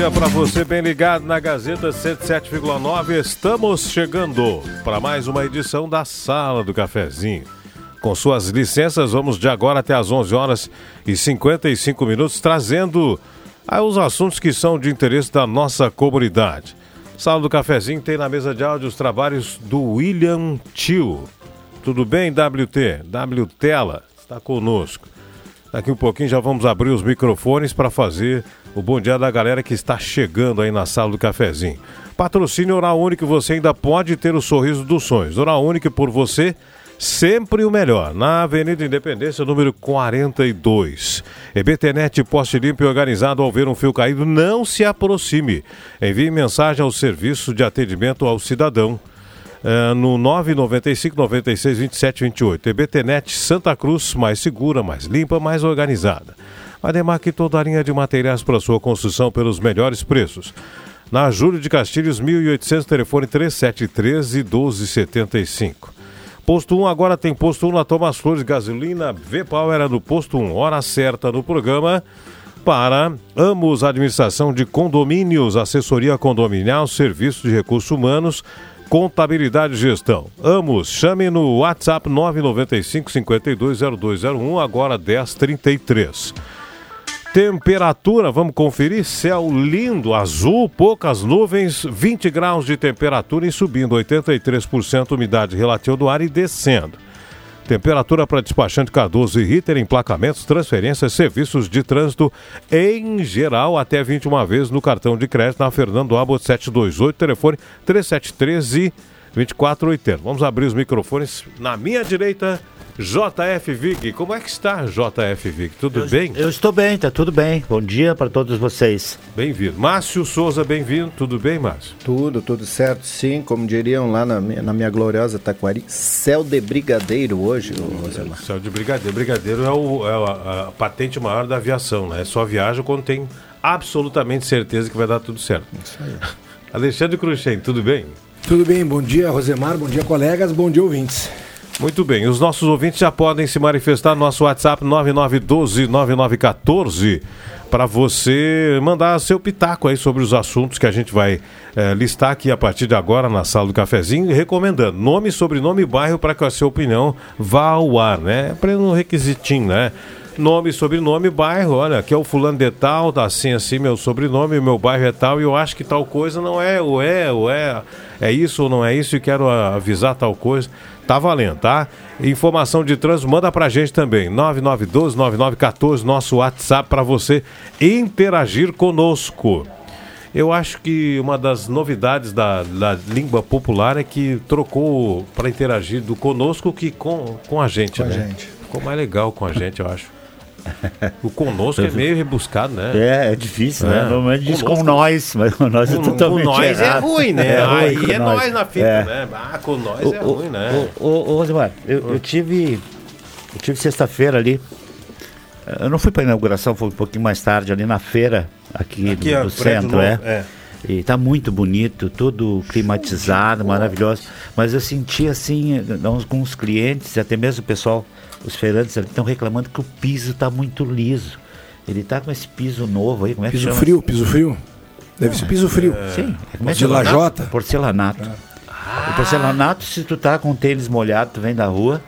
Dia para você, bem ligado na Gazeta 107,9. Estamos chegando para mais uma edição da Sala do Cafezinho. Com suas licenças, vamos de agora até às 11 horas e 55 minutos, trazendo ah, os assuntos que são de interesse da nossa comunidade. Sala do Cafezinho tem na mesa de áudio os trabalhos do William Tio. Tudo bem, WT? W Tela está conosco. Daqui um pouquinho já vamos abrir os microfones para fazer o bom dia da galera que está chegando aí na sala do cafezinho. Patrocínio Oral Único, você ainda pode ter o sorriso dos sonhos. Oral Único por você, sempre o melhor. Na Avenida Independência, número 42. EBTNet, poste limpo e organizado ao ver um fio caído, não se aproxime. Envie mensagem ao serviço de atendimento ao cidadão. Uh, no 995 96 27 28. EBTNet Santa Cruz, mais segura, mais limpa, mais organizada. Ademar que toda a linha de materiais para sua construção pelos melhores preços. Na Júlio de Castilhos, 1800, telefone 3713 1275. Posto 1 agora tem posto 1 na Thomas Flores, gasolina V-Power era no posto 1. Hora certa no programa para Amos Administração de Condomínios, assessoria condominial, serviço de recursos humanos, Contabilidade e Gestão. Amos, chame no WhatsApp 995 520201, agora 1033. Temperatura, vamos conferir. Céu lindo, azul, poucas nuvens, 20 graus de temperatura e subindo 83% umidade relativa do ar e descendo. Temperatura para despachante Cardoso e Ritter, emplacamentos, transferências, serviços de trânsito em geral, até 21 vezes no cartão de crédito na Fernando Abbott 728, telefone 3713 2480. Vamos abrir os microfones na minha direita. JF Vig, como é que está, JF Vig? Tudo eu, bem? Eu estou bem, tá tudo bem. Bom dia para todos vocês. Bem-vindo. Márcio Souza, bem-vindo. Tudo bem, Márcio? Tudo, tudo certo, sim. Como diriam lá na minha, na minha gloriosa Taquari, céu de brigadeiro hoje, Rosemar. Céu de brigadeiro. Brigadeiro é, o, é a, a, patente maior da aviação, né? Só viaja quando tem absolutamente certeza que vai dar tudo certo. Isso aí. Alexandre Cruxem, tudo bem? Tudo bem, bom dia, Rosemar, bom dia, colegas, bom dia, ouvintes. Muito bem, os nossos ouvintes já podem se manifestar no nosso WhatsApp 9912-9914 para você mandar seu pitaco aí sobre os assuntos que a gente vai eh, listar aqui a partir de agora na sala do cafezinho, recomendando nome, sobrenome e bairro para que a sua opinião vá ao ar, né? Para um requisitinho, né? Nome, sobrenome, bairro, olha, aqui é o fulano de tal, tá assim, assim, meu sobrenome, meu bairro é tal, e eu acho que tal coisa não é, ou é, ou é, é isso ou não é isso, e quero avisar tal coisa. Tá valendo, tá? Informação de trânsito, manda pra gente também. 9912-9914, nosso WhatsApp para você interagir conosco. Eu acho que uma das novidades da, da língua popular é que trocou para interagir do conosco que com, com a gente, com né? A gente. Ficou mais legal com a gente, eu acho. O conosco é meio rebuscado, né? É, é difícil, é. né? Normalmente diz com nós, mas com nós é totalmente Com nós errado. é ruim, né? É ruim Aí é nós. nós na fita, É. né? Ah, com nós Ô, é ruim, né? Ô, Rosemar, eu, eu tive. Eu tive sexta-feira ali. Eu não fui para inauguração, fui um pouquinho mais tarde ali na feira, aqui, Aqui do, é do prédio centro, novo, é. é. E tá muito bonito, tudo climatizado, maravilhoso. Mas eu senti assim, alguns clientes, até mesmo o pessoal, os feirantes estão reclamando que o piso tá muito liso. Ele tá com esse piso novo aí, como é que Piso chama? frio, piso frio. Deve ser piso frio. Sim. É que De chama? lajota? Porcelanato. O porcelanato, se tu tá com tênis molhado, tu vem da rua,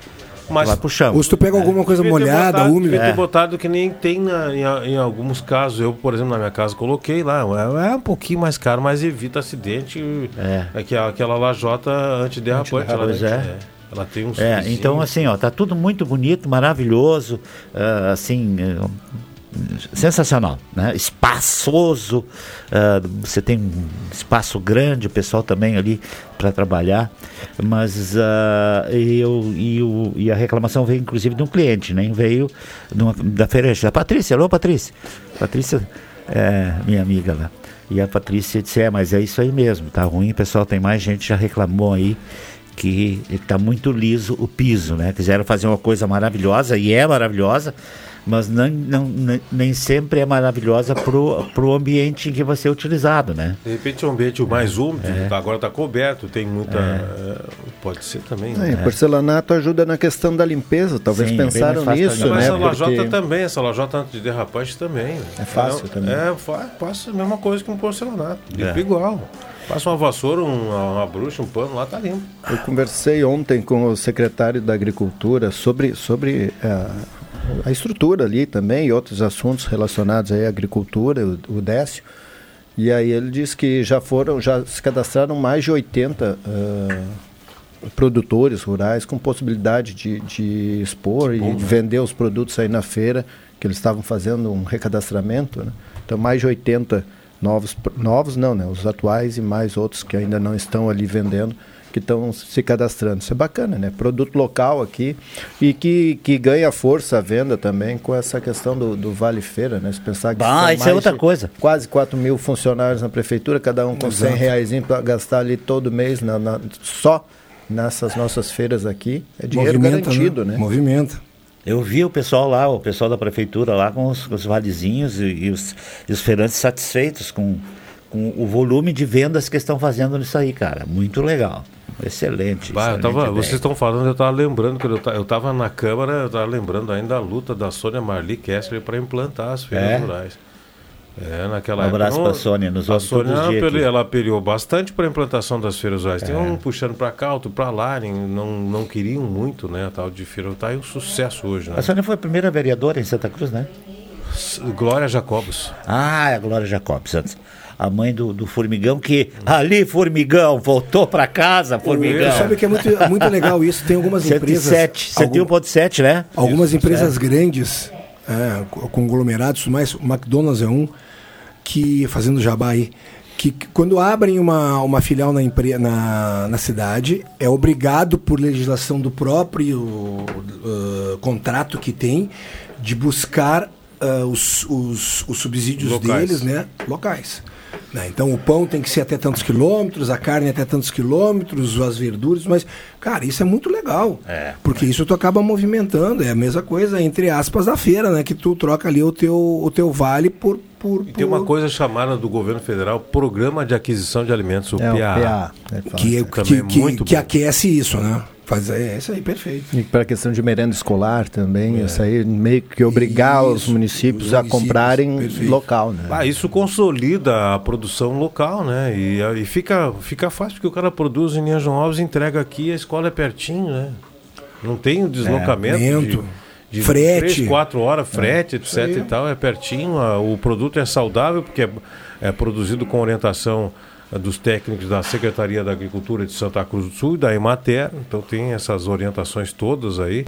Mas vai pro chão. Ou se tu pega alguma coisa molhada, botado- úmida. Devia ter É. botado que nem tem na- em, em alguns casos. Eu, por exemplo, na minha casa coloquei lá. É, é um pouquinho mais caro, mas evita acidente. É. É que a- aquela lajota antiderrapante. Pois é. Ela tem uns. É, então assim, ó, tá tudo muito bonito, maravilhoso, ah, assim, eh, sensacional, né? Espaçoso, ah, você tem um espaço grande, o pessoal também ali para trabalhar, mas e eu, e, o- e a reclamação veio inclusive de um cliente, né? Veio uma- da feira da Patrícia, alô Patrícia, Patrícia é minha amiga lá. E a Patrícia disse, é, mas é isso aí mesmo, tá ruim, pessoal, tem mais gente já reclamou aí que está muito liso o piso, né? Quiseram fazer uma coisa maravilhosa e é maravilhosa, mas não, não- nem- sempre é maravilhosa pro, pro ambiente em que vai ser utilizado, né? De repente é um ambiente mais úmido, É. tá- agora está coberto, tem muita. é, pode ser também. né? É, porcelanato ajuda na questão da limpeza, talvez Sim, pensaram nisso, Mas né? essa lajota Porque- também, essa lajota antiderrapante também. É fácil é, também. É, passa a mesma coisa que um porcelanato. Limpa É. igual. Passa uma vassoura, um- uma, uma bruxa, um pano, lá tá limpo. Eu conversei ontem com o secretário da Agricultura sobre, sobre eh, a estrutura ali também e outros assuntos relacionados à agricultura, o, o Décio. E aí ele disse que já foram, já se cadastraram mais de 80 ah, produtores rurais com possibilidade de, de expor e de vender os produtos aí na feira, que eles estavam fazendo um recadastramento. Né? Então mais de 80 novos, novos não, né? Os atuais e mais outros que ainda não estão ali vendendo, que estão se cadastrando. Isso é bacana, né? Produto local aqui e que, que ganha força a venda também com essa questão do, do Vale Feira, né? Se pensar que Ah, são isso é outra coisa. Quase 4 mil funcionários na prefeitura, cada um com 100 reais para gastar ali todo mês na, na- só nessas nossas feiras aqui. É dinheiro Movimenta, garantido, né? Movimenta. Eu vi o pessoal lá, o pessoal da prefeitura lá com os, com os valezinhos e, e os, e os feirantes satisfeitos com, com o volume de vendas que estão fazendo nisso aí, cara. Muito legal. Excelente. Bah, excelente tava- vocês estão falando, eu estava lembrando que eu estava na Câmara, eu estava lembrando ainda a luta da Sônia Marli Kessler para implantar as feiras É? rurais. É, naquela Um abraço época. pra Sônia, nos a Sônia dias apelou- ela apelou bastante para a implantação das feiras rurais. É. Tem um puxando para cá, outro para lá, nem- não, não queriam muito, né? A tal de feira. Tá aí um sucesso hoje, né? A Sônia foi a primeira vereadora em Santa Cruz, né? Glória Jacobos. Ah, é a Glória Jacobs antes. A mãe do, do Formigão, que ali, Formigão, voltou pra casa, Formigão. Você sabe que é muito, muito legal isso. Tem algumas empresas. 107, algum- 101.7, né? algumas Isso, empresas certo. grandes, é, co- conglomerados, mais, o McDonald's é um, que, fazendo jabá aí, que que quando abrem uma, uma filial na, empre, na, na cidade, é obrigado por legislação do próprio uh, contrato que tem de buscar uh, os, os, os subsídios Locais. deles, né? Locais. Né? Então o pão tem que ser até tantos quilômetros, a carne até tantos quilômetros, as verduras, mas, cara, isso é muito legal. É. Porque isso tu acaba movimentando, é a mesma coisa, entre aspas, da feira, né? Que tu troca ali o teu, o teu vale por. por, E tem por- uma coisa chamada do governo federal Programa de Aquisição de Alimentos, o É, o PA. PA. né, fala. que, Também que, é que, muito que bom. aquece isso, né? Faz, é isso aí, perfeito. E para a questão de merenda escolar também, isso aí meio que obrigar os Isso, municípios os a municípios, comprarem perfeito. local, né? Ah, isso consolida a produção local, né? E, e fica, fica fácil, porque o cara produz em Anjos Novos, entrega aqui, a escola é pertinho, né? Não tem o deslocamento lento. de, de Frete. três, quatro horas, frete, etc e tal, é pertinho. a- o produto é saudável, porque é, é produzido com orientação dos técnicos da Secretaria da Agricultura de Santa Cruz do Sul e da Emater, então tem essas orientações todas aí.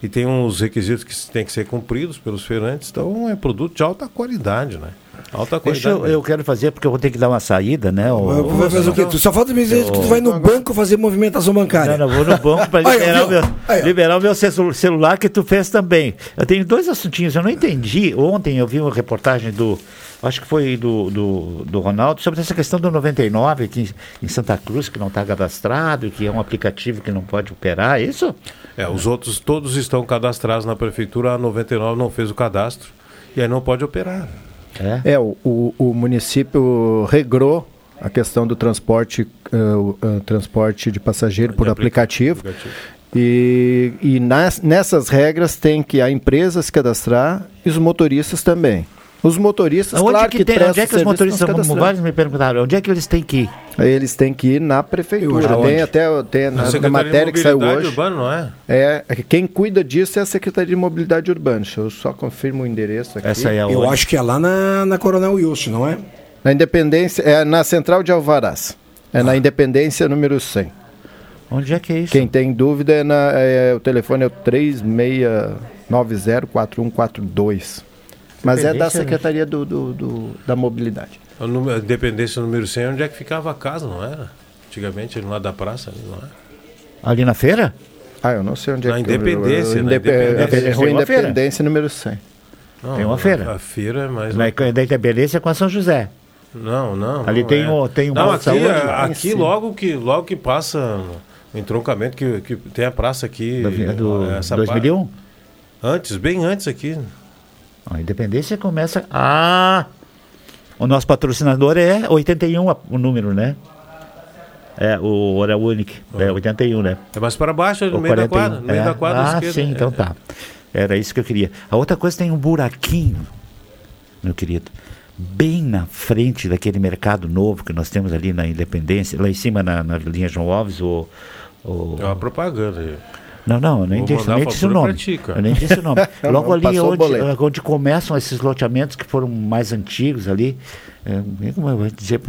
E tem uns requisitos que têm que ser cumpridos pelos feirantes, então é produto de alta qualidade, né? Alta qualidade. Deixa eu, eu quero fazer, porque eu vou ter que dar uma saída, né? o- Vai fazer o quê? Tu só falta me dizer que tu vai no banco fazer movimentação bancária. Não, não, vou no banco para liberar, o meu, aí, liberar o meu celu- celular que tu fez também. Eu tenho dois assuntinhos, eu não entendi. Ontem eu vi uma reportagem do, acho que foi do, do, do Ronaldo, sobre essa questão do 99 aqui em, Santa Cruz, que não está cadastrado, que é um aplicativo que não pode operar, é isso? É, os outros todos estão cadastrados na prefeitura, a 99 não fez o cadastro e aí não pode operar. É. É, o, o, o município regrou a questão do transporte, uh, uh, transporte de passageiro por aplicativo. aplicativo. E, e nas, nessas regras tem que a empresa se cadastrar e os motoristas também. Os motoristas, onde claro que, que tem, Onde é que os motoristas, vários me perguntaram, onde é que eles têm que ir? Eles têm que ir na prefeitura. Tem até tem na, na matéria que saiu hoje. Urbana, não é? é? Quem cuida disso é a Secretaria de Mobilidade Urbana. Eu só confirmo o endereço aqui. Essa é a Eu acho que é lá na, na Coronel Wilson, não é? Na Independência, é na Central de Alvarás. É ah. na Independência número 100. Onde é que é isso? Quem tem dúvida é, na, é o telefone é o 36904142. Mas é da né? Secretaria do, do, do da Mobilidade. A Independência número 100, onde é que ficava a casa, não era? Antigamente, lá da praça, não é? Ali na feira? Ah, eu não sei onde na é que... Independência, na Indep Independência. Rua Independência número 100. Não, tem uma feira. A feira é mais... Na Independência é com a São José. Não, não. Ali não tem, é. um, tem um não, aqui, aqui logo, que, logo que passa o entroncamento, que, que tem a praça aqui... Do, do essa 2001? Antes, bem antes aqui. A Independência começa. Ah! O nosso patrocinador é 81 o número, né? É, o Hora Unique, é 81, né? É mais para baixo, no meio 41. da quadra. No meio é. da quadra ah, esquerda. sim, então tá. Era isso que eu queria. A outra coisa tem um buraquinho, meu querido, bem na frente daquele mercado novo que nós temos ali na Independência, lá em cima na, na linha João Alves, o. o... É uma propaganda aí. Não, não, eu nem, disse, nem disse o nome. Ti, eu nem disse o nome. Logo ali onde, onde começam esses loteamentos que foram mais antigos ali. É, como eu vou dizer?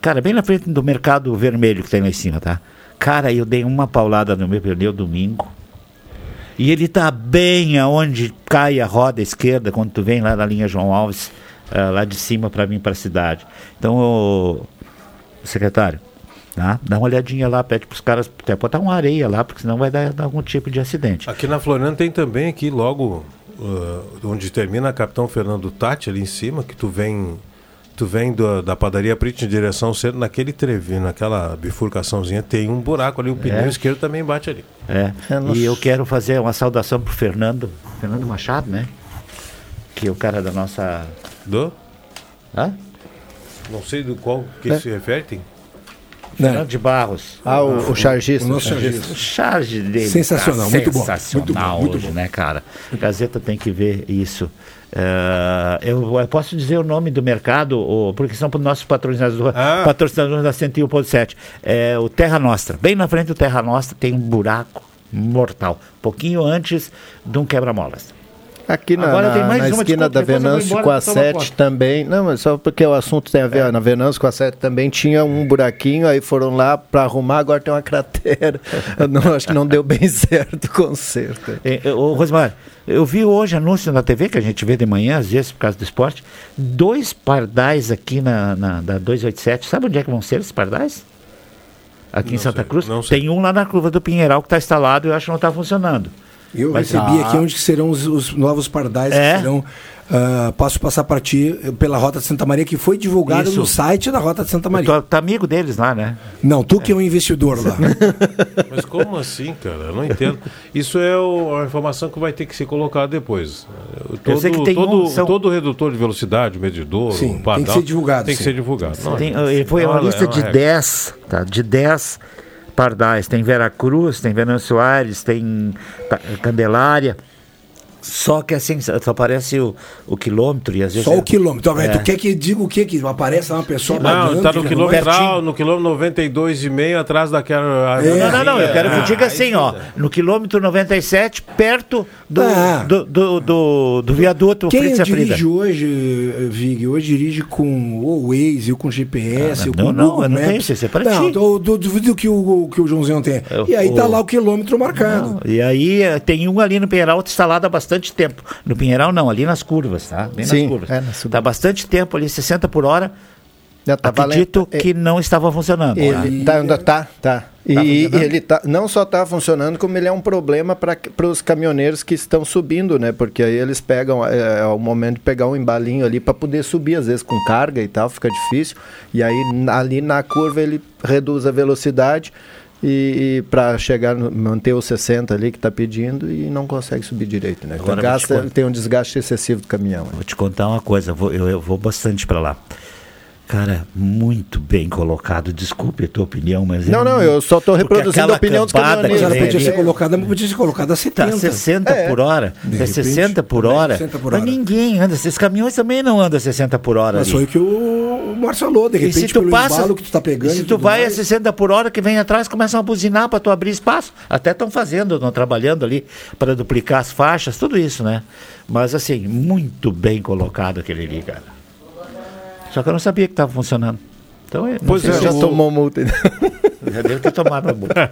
Cara, bem na frente do mercado vermelho que tem lá em cima, tá? Cara, eu dei uma paulada no meu pneu domingo. E ele tá bem aonde cai a roda esquerda quando tu vem lá da linha João Alves, uh, lá de cima para vir para a cidade. Então, o secretário, Tá? Dá uma olhadinha lá, pede para os caras até botar uma areia lá, porque senão vai dar, dar algum tipo de acidente. Aqui na Floriana tem também aqui logo uh, onde termina a Capitão Fernando Tati ali em cima, que tu vem tu vem do, da padaria Prit em direção cedo, naquele trevinho, naquela bifurcaçãozinha, tem um buraco ali, o pneu é. esquerdo também bate ali. É. é e eu quero fazer uma saudação pro Fernando, Fernando Machado, né? Que é o cara da nossa. Do? Hã? Não sei do qual que é. se refere, tem. Fernando de Barros. Ah, o, o chargista. O nosso chargista. O charge dele. Sensacional, tá muito bom. Sensacional muito bom, hoje, né, cara? A Gazeta tem que ver isso. Uh, eu, eu, posso dizer o nome do mercado, ou, porque são nossos patrocinadores, ah. patrocinadores da 101.7. É o Terra Nostra. Bem na frente do Terra Nostra tem um buraco mortal. Pouquinho antes de um quebra-molas. Aqui na, na, na esquina da Venâncio com a 7 também. Não, mas só porque o assunto tem a ver. É. Na Venâncio com a 7 também tinha um buraquinho, aí foram lá para arrumar, agora tem uma cratera. não, acho que não deu bem certo o conserto. É, é, ô, Rosmar, eu vi hoje anúncio na TV, que a gente vê de manhã, às vezes por causa do esporte, dois pardais aqui na, na da 287. Sabe onde é que vão ser esses pardais? Aqui não em Santa sei, Cruz? Tem um lá na curva do Pinheiral que está instalado e eu acho que não está funcionando. Eu Mas, recebi ah, aqui onde serão os, os novos pardais é? que serão Uh, posso passar para ti pela Rota de Santa Maria, que foi divulgado Isso. no site da Rota de Santa Maria. Tu tá amigo deles lá, né? Não, tu é. que é um investidor lá. Mas como assim, cara? Eu não entendo. Isso é o, a informação que vai ter que ser colocada depois. Todo, todo, um, são... todo redutor de velocidade, medidor, sim, tem que ser divulgado. Tem sim. que ser divulgado. Tem, foi uma lista é uma de 10, tá? De 10 pardais. Tem Veracruz, tem Venâncio Aires, tem Candelária. Só que assim, só aparece o, o quilômetro e às vezes. Só é... o quilômetro. É. Tu quer que diga o quê? Que aparece uma pessoa Não, está no quilômetro, no quilômetro 92,5 atrás daquela. É. Não, não, não. Eu quero que diga assim, ó. No quilômetro 97, perto do, ah. do, do, do, do, viaduto Quem dirige hoje, Vig, hoje dirige com o Waze, ou com GPS, ah, ou com não, Google não, não isso é para não, ti. Não, duvido que o, que o Joãozinho tem. e aí tá lá o quilômetro marcado. Não, e aí eh, tem um ali no Peralta instalado há bastante bastante tempo. No Pinheiral não, ali nas curvas, tá? Bem Sim, nas curvas. É, na tá bastante tempo ali, 60 por hora. Já tá Acredito valendo. que não estava funcionando. Ele tá, ainda tá, tá. E tá ele tá, não só está funcionando, como ele é um problema para os caminhoneiros que estão subindo, né? Porque aí eles pegam, é, é o momento de pegar um embalinho ali para poder subir, às vezes com carga e tal, fica difícil. E aí ali na curva ele reduz a velocidade e, e para chegar manter os 60 ali que está pedindo e não consegue subir direito, né? Agora, gasta, tem um desgaste excessivo do caminhão. Vou te contar uma coisa, vou, eu, eu vou bastante para lá. Cara, muito bem colocado. Desculpe a tua opinião, mas. Não, é não, eu só estou reproduzindo a opinião dos Mas ela caminhoneiros. podia ser colocada, mas podia ser colocada a Tá, 70. 60 É. por hora. De É repente, 60 por hora. 60 por Mas hora. ninguém anda. Esses caminhões também não andam 60 por hora. Mas ali. foi o que o, Márcio falou, de E repente, se tu pelo passa, que tu tá pegando. e se e tu vai a mais, 60 por hora, que vem atrás, começam a buzinar para tu abrir espaço. Até estão fazendo, estão trabalhando ali para duplicar as faixas, tudo isso, né? Mas assim, muito bem colocado aquele ali, cara. Só que eu não sabia que estava funcionando. Então, Pois é, Já o- tomou multa. já deve ter tomado a multa.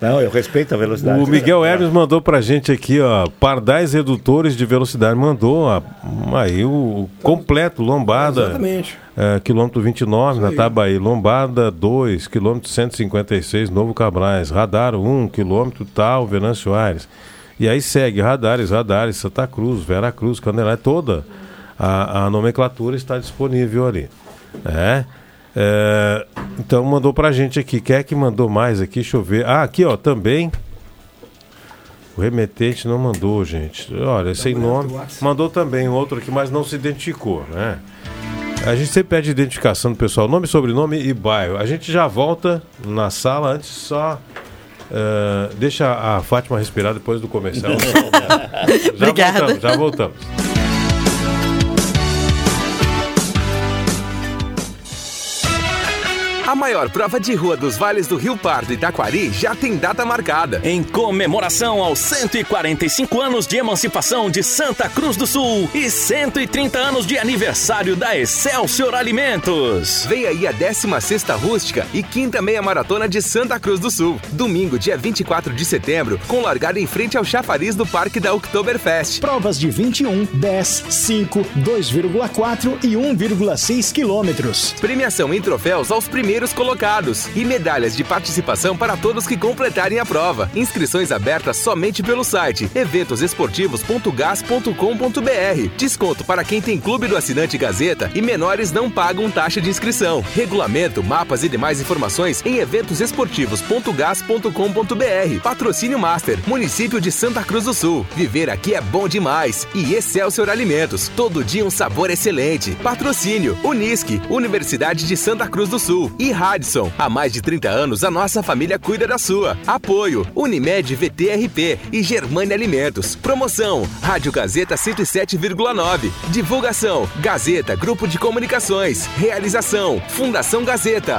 Não, eu respeito a velocidade. O Miguel Hermes mandou pra gente aqui, ó, pardais redutores de velocidade. Mandou ó, aí o completo, lombada. Exatamente. É, quilômetro 29 na Tabaí, Lombada 2, quilômetro 156, Novo Cabrais, Radar 1, quilômetro tal, Venâncio Aires. E aí segue Radares, Radares, Santa Cruz, Vera Cruz, Candelária, toda a, a nomenclatura está disponível ali. É. É, então mandou pra gente aqui. Quem é que mandou mais aqui? Deixa eu ver. Ah, aqui ó, também. O remetente não mandou, gente. Olha, sem nome. Mandou também outro aqui, mas não se identificou, né? A gente sempre pede identificação do pessoal, nome, sobrenome e bairro. A gente já volta na sala, antes só. eh, deixa a Fátima respirar depois do comercial. já Obrigada. voltamos, já voltamos. A maior prova de rua dos vales do Rio Pardo e Taquari já tem data marcada. Em comemoração aos 145 anos de emancipação de Santa Cruz do Sul e 130 anos de aniversário da Excelsior Alimentos. Vem aí a 16ª Rústica e quinta meia maratona de Santa Cruz do Sul. Domingo, dia 24 de setembro, com largada em frente ao chafariz do Parque da Oktoberfest. Provas de 21, 10, 5, 2,4 e 1,6 quilômetros. Premiação em troféus aos primeiros colocados e medalhas de participação para todos que completarem a prova. Inscrições abertas somente pelo site eventosesportivos.gas.com.br. Desconto para quem tem clube do assinante Gazeta e menores não pagam taxa de inscrição. Regulamento, mapas e demais informações em eventosesportivos.gas.com.br. Patrocínio Master, município de Santa Cruz do Sul. Viver aqui é bom demais. E Excelsior Alimentos, todo dia um sabor excelente. Patrocínio Unisque, Universidade de Santa Cruz do Sul e Radisson. Há mais de 30 anos a nossa família cuida da sua. Apoio Unimed VTRP e Germânia Alimentos. Promoção Rádio Gazeta 107,9. Divulgação Gazeta Grupo de Comunicações. Realização Fundação Gazeta.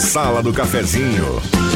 Sala do Cafezinho.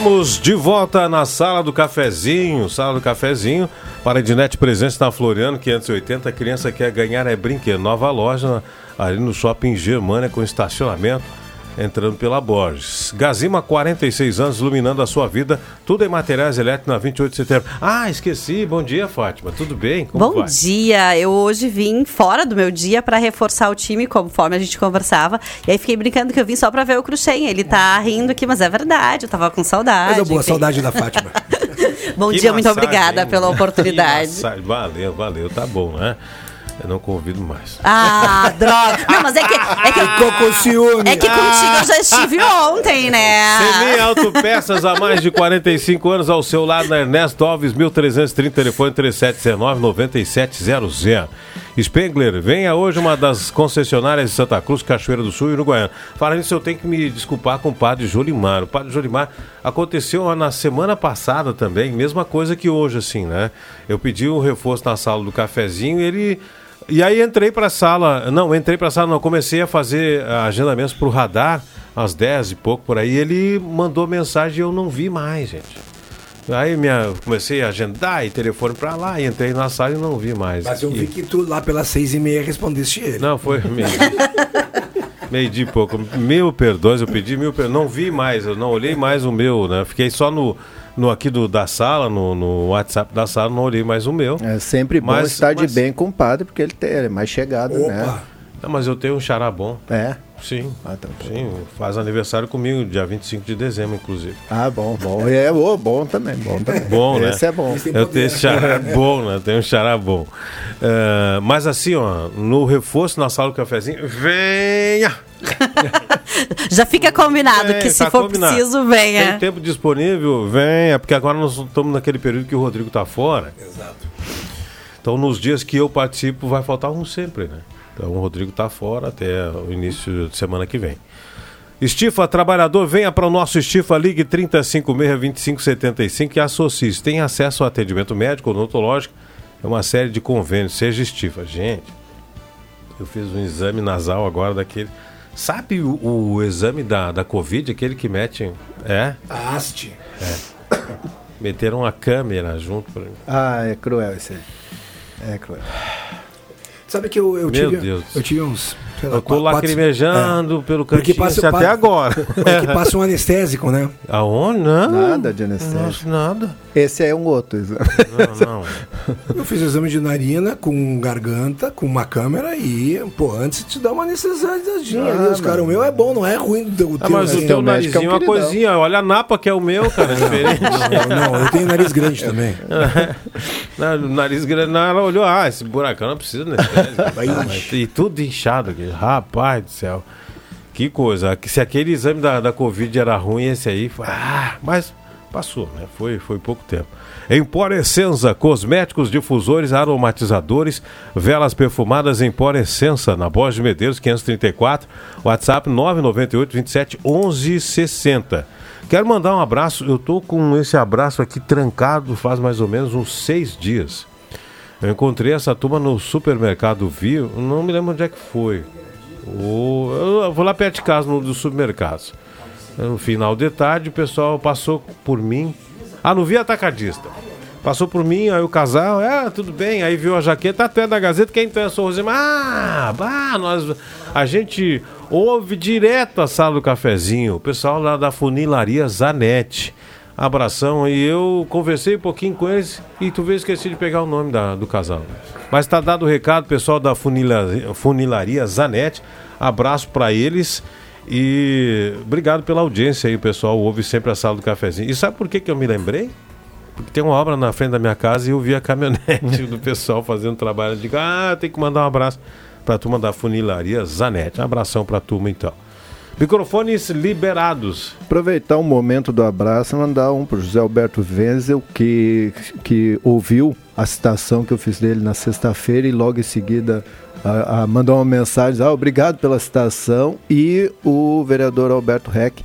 Estamos de volta na sala do cafezinho, sala do cafezinho, para Ednet Presença na Floriano 580. A criança quer ganhar é brinquedo. Nova loja ali no shopping Germânia com estacionamento. Entrando pela Borges. Gazima, 46 anos, iluminando a sua vida. Tudo em materiais elétricos na 28 de setembro. Ah, esqueci. Bom dia, Fátima. Tudo bem? Como Bom vai? dia. Eu hoje vim fora do meu dia para reforçar o time, conforme a gente conversava. E aí fiquei brincando que eu vim só para ver o Cruxem. Ele tá rindo aqui, mas é verdade. Eu tava com saudade. Coisa boa, enfim. saudade da Fátima. Bom que dia, massagem, muito obrigada hein? pela oportunidade. Valeu, valeu. Tá bom, né? Eu não convido mais. Ah, droga. Não, mas é que. É que, Ficou com ciúme. É que contigo eu já estive ontem, né? Semi Autopeças há mais de 45 anos ao seu lado na Ernesto Alves, 1330, telefone 3719-9700. Spengler, venha hoje uma das concessionárias de Santa Cruz, Cachoeira do Sul e Uruguaiana. Fala nisso, eu tenho que me desculpar com o padre Jolimar. O padre Jolimar aconteceu na semana passada também, mesma coisa que hoje, assim, né? Eu pedi um reforço na sala do cafezinho e ele e aí entrei para a sala, não, entrei para a sala, não, comecei a fazer agendamentos para o radar às 10 e pouco por aí. Ele mandou mensagem e eu não vi mais, gente. Aí minha, comecei a agendar e telefone para lá, e entrei na sala e não vi mais. Mas eu vi que tu lá pelas seis e meia respondeste ele. Não, foi meio, de pouco. Mil perdões, eu pedi mil perdões. Não vi mais, eu não olhei mais o meu, né? Fiquei só no, no aqui do, da sala, no, no WhatsApp da sala, não olhei mais o meu. É sempre bom mas, estar mas... de bem com o padre, porque ele, tem, ele é mais chegado, Opa. né? Não, mas eu tenho um xará bom. É? Sim. Ah, tá Sim, faz aniversário comigo, dia 25 de dezembro, inclusive. Ah, bom, bom. É oh, bom também, bom também. Bom, né? Esse é bom. Eu tenho esse xará bom, né? Tenho um xará bom. Uh, mas assim, ó, no reforço na sala do cafezinho, venha! Já fica combinado que se tá for combinado. preciso, venha. Tem tempo disponível, venha, porque agora nós estamos naquele período que o Rodrigo está fora. Exato. Então, nos dias que eu participo, vai faltar um sempre, né? Então, o Rodrigo está fora até o início de semana que vem. Estifa Trabalhador, venha para o nosso Estifa, ligue 3056-2575 e associe-se. Tem acesso ao atendimento médico, odontológico, é uma série de convênios. Seja Estifa. Gente, eu fiz um exame nasal agora daquele Sabe o, o, exame da, da Covid, aquele que mete. É? A haste. É. Meteram uma câmera junto pra. Ah, é cruel esse aí. É cruel. Sabe que eu, eu Meu tive. Deus. Eu tive uns Lá, eu tô lacrimejando é. pelo cantinho passa, até agora. É que passa um anestésico, né? Aonde? Não. Nada de anestésico. nada. Esse é um outro exame. Não, não. Eu fiz o exame de narina com garganta, com uma câmera e, pô, antes te dá uma necessidadinha ah, ali. Os caras, o meu é bom, não é ruim o teu. Ah, mas o teu narizinho é uma coisinha. Olha a napa que é o meu, cara, é diferente. Não, não, eu tenho nariz grande também. não, nariz grande, não, ela olhou, ah, esse buracão não precisa anestésico. e tudo inchado aqui. Rapaz do céu. Que coisa. Se aquele exame da, da Covid era ruim, esse aí. Foi, ah, mas passou, né? Foi, foi pouco tempo. Empor Essenza, cosméticos, difusores, aromatizadores, velas perfumadas Empor Essenza, na Borges de Medeiros, 534, WhatsApp 998 27 11 60. Quero mandar um abraço, eu tô com esse abraço aqui trancado faz mais ou menos uns seis dias. Eu encontrei essa turma no supermercado Vio, não me lembro onde é que foi. Eu vou lá perto de casa, no dos supermercados. No final de tarde, o pessoal passou por mim. Ah, não vi atacadista. Passou por mim, aí o casal, é, tudo bem. Aí viu a jaqueta, até da Gazeta, quem então é sou? Ah, bah, nós, a gente ouve direto a sala do cafezinho. O pessoal lá da funilaria Zanete. Abração, e eu conversei um pouquinho com eles e tu vê, esqueci de pegar o nome da, do casal. Mas tá dado o recado, pessoal da funilaria, funilaria Zanete. Abraço para eles. E obrigado pela audiência aí, pessoal. Ouve sempre a sala do cafezinho. E sabe por que, que eu me lembrei? Porque tem uma obra na frente da minha casa e eu vi a caminhonete do pessoal fazendo trabalho. Eu digo, ah, tem que mandar um abraço para a turma da funilaria Zanete. Um abração para a turma então. Microfones liberados. Aproveitar o um momento do abraço e mandar um para José Alberto Wenzel, que, que ouviu a citação que eu fiz dele na sexta-feira e logo em seguida a, a mandou uma mensagem, ah, obrigado pela citação, e o vereador Alberto Reck,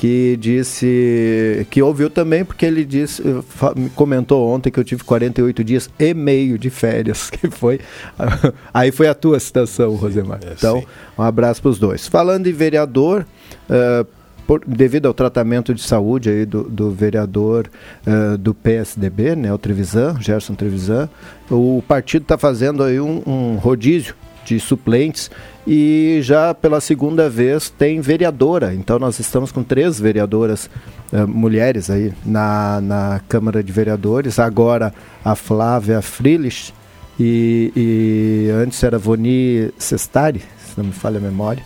que disse que ouviu também, porque ele disse, comentou ontem que eu tive 48 dias e meio de férias, que foi. Aí foi a tua citação, Rosemar. É, então, sim. um abraço para os dois. Falando em vereador, uh, por, devido ao tratamento de saúde aí do, do vereador uh, do PSDB, né, o Trevisan, Gerson Trevisan, o partido está fazendo aí um, um rodízio de suplentes e já pela segunda vez tem vereadora. Então nós estamos com três vereadoras uh, mulheres aí na, na Câmara de Vereadores. Agora a Flávia Frilich e, e antes era Voni Sestari, se não me falha a memória.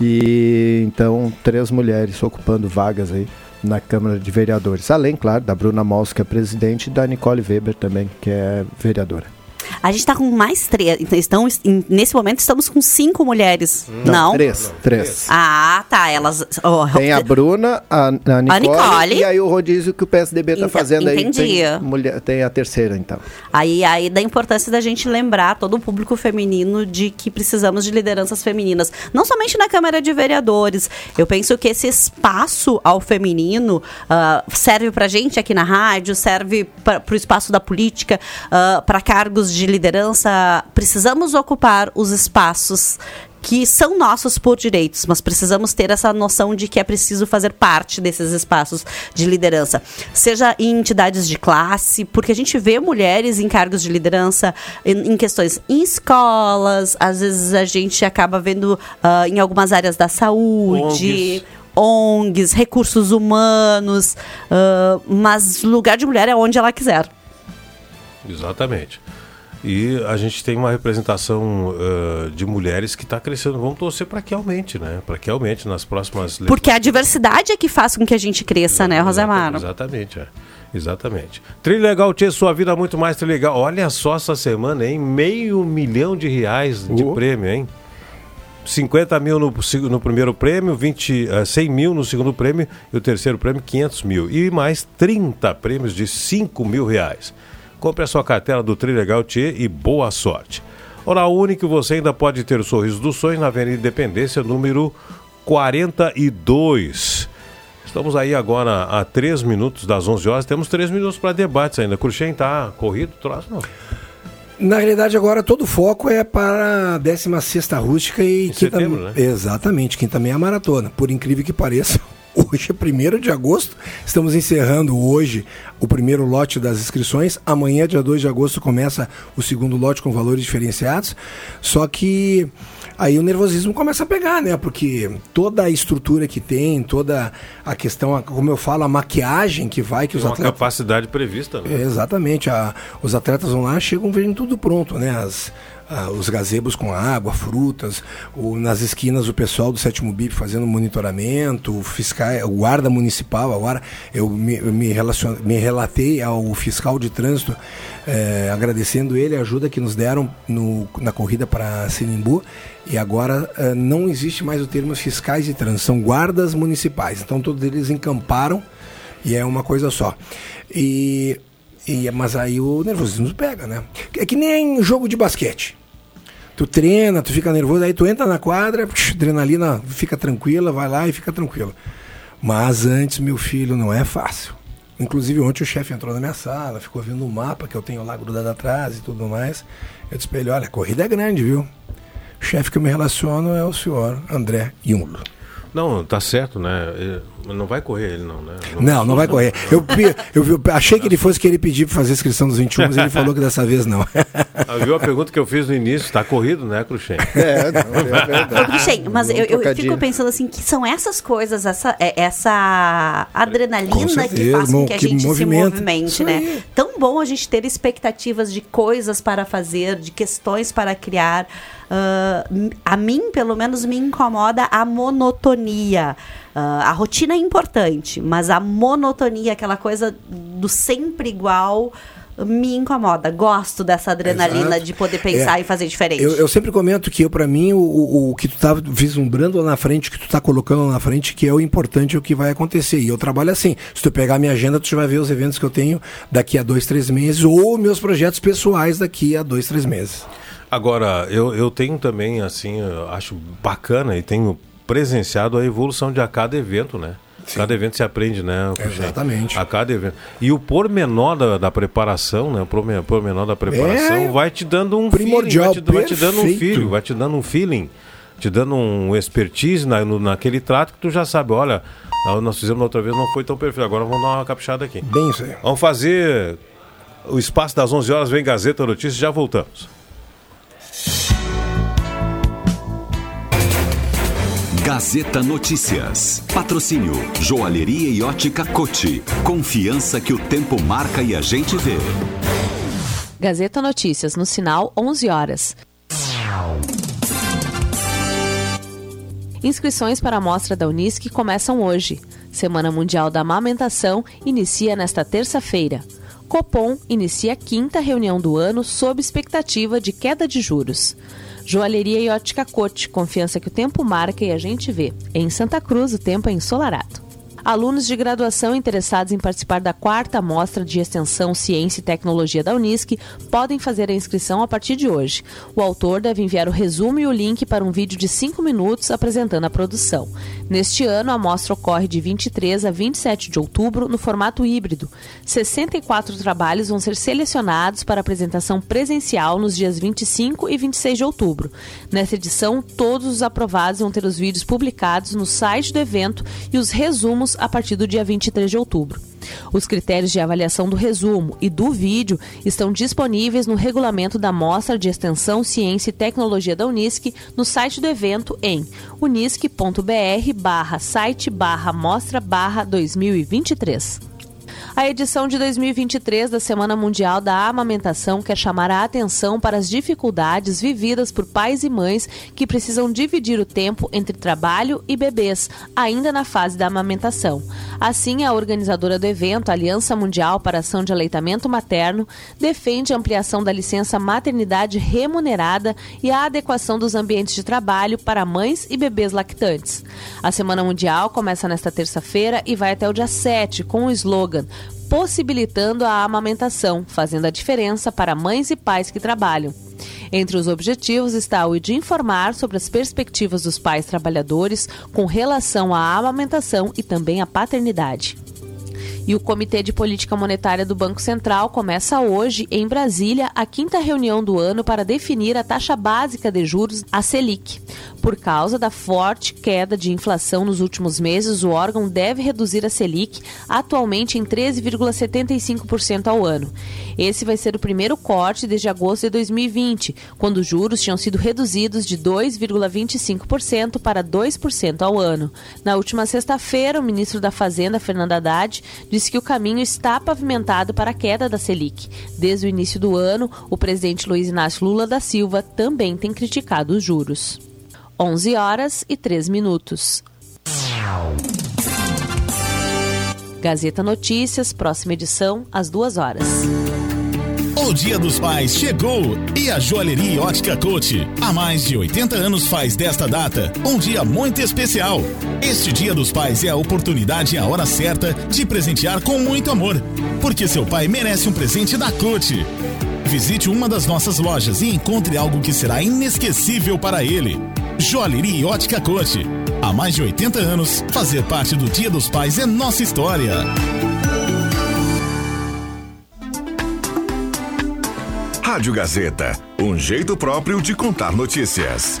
E então três mulheres ocupando vagas aí na Câmara de Vereadores. Além, claro, da Bruna Mols, que é presidente, e da Nicole Weber também, que é vereadora. A gente está com mais três. Então, estão, nesse momento estamos com cinco mulheres. Não? não? Três, três. Ah, tá. Elas. Oh, tem a Bruna, a, a, Nicole, a Nicole. E aí o rodízio que o PSDB está fazendo entendi. aí. Tem, mulher, tem a terceira, então. Aí, aí da importância da gente lembrar todo o público feminino de que precisamos de lideranças femininas. Não somente na Câmara de Vereadores. Eu penso que esse espaço ao feminino uh, serve pra gente aqui na rádio, serve para o espaço da política, uh, para cargos de liderança, precisamos ocupar os espaços que são nossos por direitos, mas precisamos ter essa noção de que é preciso fazer parte desses espaços de liderança, seja em entidades de classe, porque a gente vê mulheres em cargos de liderança em, em questões em escolas, às vezes a gente acaba vendo uh, em algumas áreas da saúde. ONGs. ONGs, recursos humanos, uh, mas lugar de mulher é onde ela quiser. Exatamente. E a gente tem uma representação uh, de mulheres que está crescendo. Vamos torcer para que aumente, né? Para que aumente nas próximas. Porque a diversidade é que faz com que a gente cresça, né, Rosemar? Exatamente, é. Exatamente. Trilegal Tia, sua vida muito mais trilegal. Olha só essa semana, hein? Meio milhão de reais de uh. prêmio, hein? 50 mil no, no primeiro prêmio, 20, uh, 100 mil no segundo prêmio e o terceiro prêmio 500 mil. E mais 30 prêmios de 5 mil reais. Compre a sua cartela do Trilegal Tchê e boa sorte. Hora única, você ainda pode ter o sorriso dos sonhos na Avenida Independência, número 42. Estamos aí agora a 3 minutos das 11 horas. Temos 3 minutos para debates ainda. Cruxem tá corrido, troço não? Na realidade, agora todo o foco é para a 16 Rústica e em quinta. Setembro, né? Exatamente, quinta meia maratona. Por incrível que pareça, Hoje é 1 de agosto, estamos encerrando hoje o primeiro lote das inscrições. Amanhã, dia 2 de agosto, começa o segundo lote com valores diferenciados. Só que aí o nervosismo começa a pegar, né? Porque toda a estrutura que tem, toda a questão, como eu falo, a maquiagem que vai, que os uma atletas. capacidade prevista, né? É, exatamente. A, os atletas vão lá, chegam vendo tudo pronto, né? As, ah, os gazebos com água, frutas, o, nas esquinas o pessoal do sétimo BIP fazendo monitoramento, o fiscal, o guarda municipal, agora eu me, me, relacion, me relatei ao fiscal de trânsito eh, agradecendo ele a ajuda que nos deram no, na corrida para Sinimbu e agora eh, não existe mais o termo fiscais de trânsito, são guardas municipais, então todos eles encamparam e é uma coisa só. E e, mas aí o nervosismo pega, né? É que nem jogo de basquete. Tu treina, tu fica nervoso, aí tu entra na quadra, psh, adrenalina fica tranquila, vai lá e fica tranquila. Mas antes, meu filho, não é fácil. Inclusive, ontem o chefe entrou na minha sala, ficou vendo o mapa que eu tenho lá grudado atrás e tudo mais. Eu disse pra ele: olha, a corrida é grande, viu? O chefe que eu me relaciono é o senhor André Junglo. Não, tá certo, né? Não vai correr ele, não, né? Não, não, não vai correr. Eu, eu, eu, achei que ele fosse querer pedir para fazer a inscrição dos 21, mas ele falou que dessa vez não. Ah, viu a pergunta que eu fiz no início? Está corrido, né, Cruxem? É, não, é verdade. Cruxem, mas eu, eu fico pensando assim, que são essas coisas, essa, é, essa adrenalina que faz com que a gente se movimente, né? Tão bom a gente ter expectativas de coisas para fazer, de questões para criar. Uh, a mim, pelo menos, me incomoda a monotonia. Uh, a rotina é importante, mas a monotonia, aquela coisa do sempre igual, me incomoda. Gosto dessa adrenalina Exato. de poder pensar é, e fazer diferente. Eu, eu sempre comento que, para mim, o, o, o, que tu tá vislumbrando lá na frente, o que tu tá colocando lá na frente, que é o importante, o que vai acontecer. E eu trabalho assim. Se tu pegar minha agenda, tu vai ver os eventos que eu tenho daqui a dois, três meses, ou meus projetos pessoais daqui a dois, três meses. Agora, eu, eu tenho também, assim, acho bacana e tenho presenciado a evolução de a cada evento, né? Sim. Cada evento se aprende, né? Exatamente. A cada evento. E o pormenor da, da preparação, né? O pormenor da preparação é vai te dando um primordial, feeling, vai te, vai te dando um filho, vai te dando um feeling, te dando um expertise na, no, naquele trato que tu já sabe, olha, nós fizemos outra vez, não foi tão perfeito, agora vamos dar uma caprichada aqui. Bem isso aí. Vamos fazer o espaço das 11 horas, vem Gazeta Notícias, já voltamos. Gazeta Notícias. Patrocínio Joalheria e Ótica Cote. Confiança que o tempo marca e a gente vê. Gazeta Notícias no sinal 11 horas. Inscrições para a mostra da Unisc começam hoje. Semana Mundial da Amamentação inicia nesta terça-feira. Copom inicia a quinta reunião do ano sob expectativa de queda de juros. Joalheria e ótica Cote, confiança que o tempo marca e a gente vê. Em Santa Cruz, o tempo é ensolarado. Alunos de graduação interessados em participar da quarta mostra de extensão Ciência e Tecnologia da Unisc podem fazer a inscrição a partir de hoje. O autor deve enviar o resumo e o link para um vídeo de 5 minutos apresentando a produção. Neste ano, a mostra ocorre de 23 a 27 de outubro no formato híbrido. 64 trabalhos vão ser selecionados para apresentação presencial nos dias 25 e 26 de outubro. Nessa edição, todos os aprovados vão ter os vídeos publicados no site do evento e os resumos a partir do dia 23 de outubro. Os critérios de avaliação do resumo e do vídeo estão disponíveis no regulamento da Mostra de Extensão, Ciência e Tecnologia da Unisc no site do evento em unisc.br/site/mostra/2023. A edição de 2023 da Semana Mundial da Amamentação quer chamar a atenção para as dificuldades vividas por pais e mães que precisam dividir o tempo entre trabalho e bebês, ainda na fase da amamentação. Assim, a organizadora do evento, Aliança Mundial para Ação de Aleitamento Materno, defende a ampliação da licença maternidade remunerada e a adequação dos ambientes de trabalho para mães e bebês lactantes. A Semana Mundial começa nesta terça-feira e vai até o dia 7 com o slogan possibilitando a amamentação, fazendo a diferença para mães e pais que trabalham. Entre os objetivos está o de informar sobre as perspectivas dos pais trabalhadores com relação à amamentação e também à paternidade. E o Comitê de Política Monetária do Banco Central começa hoje, em Brasília, a quinta reunião do ano para definir a taxa básica de juros, a Selic. Por causa da forte queda de inflação nos últimos meses, o órgão deve reduzir a Selic, atualmente em 13,75% ao ano. Esse vai ser o primeiro corte desde agosto de 2020, quando os juros tinham sido reduzidos de 2,25% para 2% ao ano. Na última sexta-feira, o ministro da Fazenda, Fernando Haddad, disse que o caminho está pavimentado para a queda da Selic. Desde o início do ano, o presidente Luiz Inácio Lula da Silva também tem criticado os juros. 11 horas e 3 minutos. Gazeta Notícias, próxima edição, às 2 horas. O Dia dos Pais chegou e a Joalheria Ótica Coach, há mais de 80 anos, faz desta data um dia muito especial. Este Dia dos Pais é a oportunidade e a hora certa de presentear com muito amor, porque seu pai merece um presente da Coach. Visite uma das nossas lojas e encontre algo que será inesquecível para ele. Joalheria Ótica Coach. Há mais de 80 anos, fazer parte do Dia dos Pais é nossa história. Rádio Gazeta, um jeito próprio de contar notícias.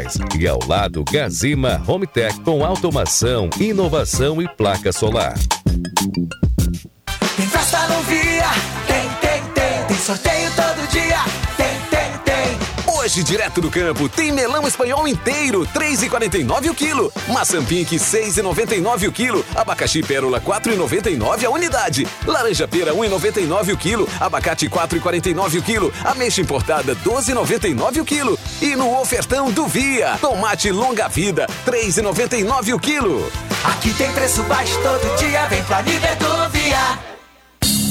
E ao lado, Gazima Home Tech com automação, inovação e placa solar. Tem festa no Via, tem, tem. Hoje, direto do campo, tem melão espanhol inteiro, 3,49 o quilo. Maçã pink, 6,99 o quilo. Abacaxi pérola, 4,99 a unidade. Laranja pera, 1,99 o quilo. Abacate, 4,49 o quilo. Ameixa importada, 12,99 o quilo. E no ofertão do Via, tomate longa vida, 3,99 o quilo. Aqui tem preço baixo todo dia, vem pra Nível do Via.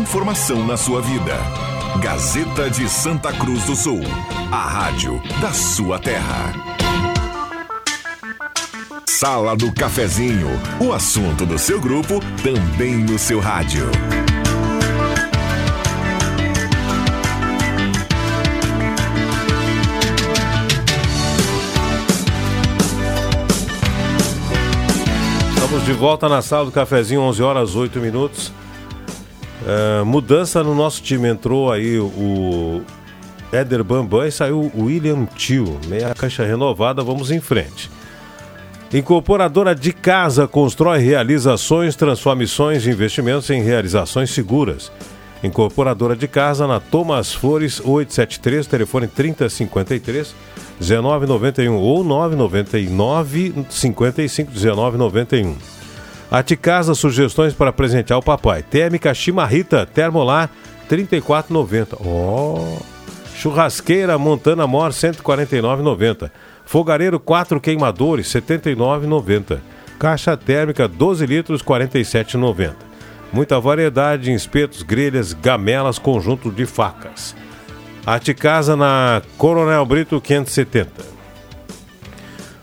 Informação na sua vida. Gazeta de Santa Cruz do Sul. A rádio da sua terra. Sala do Cafezinho. O assunto do seu grupo também no seu rádio. Estamos de volta na sala do cafezinho, 11 horas 8 minutos. É, mudança no nosso time. Entrou aí o Éder Bambam e saiu o William Tio. Meia caixa renovada, vamos em frente. Incorporadora de casa constrói realizações, transformações e investimentos em realizações seguras. Incorporadora de casa na Thomas Flores 873, telefone 3053 1991 ou 999 55 1991. Aticasa sugestões para presentear o papai. Térmica Chimarrita Termolar 34,90. Oh! Churrasqueira Montana Mor 149,90. Fogareiro 4 queimadores 79,90. Caixa térmica 12 litros 47,90. Muita variedade em espetos, grelhas, gamelas, conjunto de facas. Aticasa na Coronel Brito 570.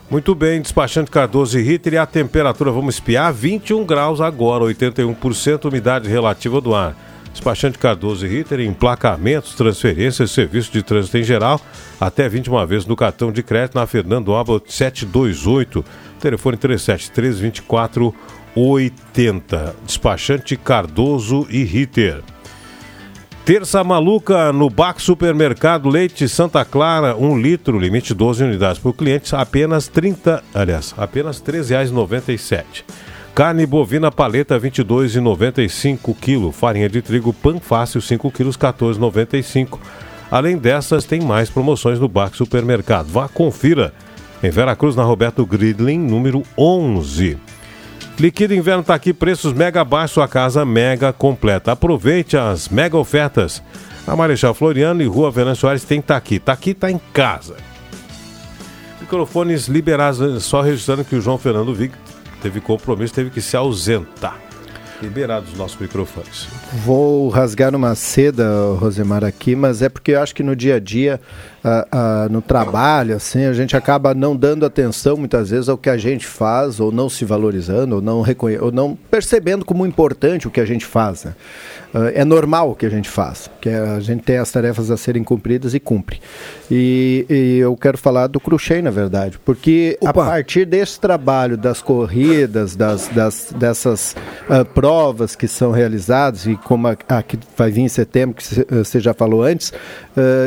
Muito bem, despachante Cardoso e Ritter e a temperatura, vamos espiar, 21 graus agora, 81% umidade relativa do ar. Despachante Cardoso e Ritter, emplacamentos, transferências, serviço de trânsito em geral, até 21 vezes no cartão de crédito na Fernando Abbott 728, telefone 373 2480. Despachante Cardoso e Ritter. Terça maluca no Bac Supermercado Leite Santa Clara, 1 um litro, limite 12 unidades por cliente, apenas 30, aliás, apenas R$ 13,97. Carne bovina paleta 22,95 kg, farinha de trigo pan fácil 5 kg 14,95. Além dessas, tem mais promoções no Bac Supermercado. Vá confira Em Veracruz, na Roberto Gridlin, número 11. Liquida Inverno está aqui, preços mega baixos, sua casa mega completa. Aproveite as mega ofertas. A Marechal Floriano e Rua Venâncio Soares tem Taqui. Taqui está em casa. Microfones liberados, só registrando que o João Fernando Vig teve compromisso, teve que se ausentar. Liberados os nossos microfones. Vou rasgar uma seda, Rosemar, aqui, mas é porque eu acho que no dia a dia, ah, ah, no trabalho, assim, a gente acaba não dando atenção muitas vezes ao que a gente faz, ou não se valorizando, ou não, reconhe ou não percebendo como importante o que a gente faz. Né? Ah, é normal o que a gente faz, porque a gente tem as tarefas a serem cumpridas e cumpre. E, e eu quero falar do Cruxem, na verdade, porque a partir desse trabalho das corridas, das, das dessas ah, provas que são realizadas, e como a, a que vai vir em setembro, que você- você já falou antes,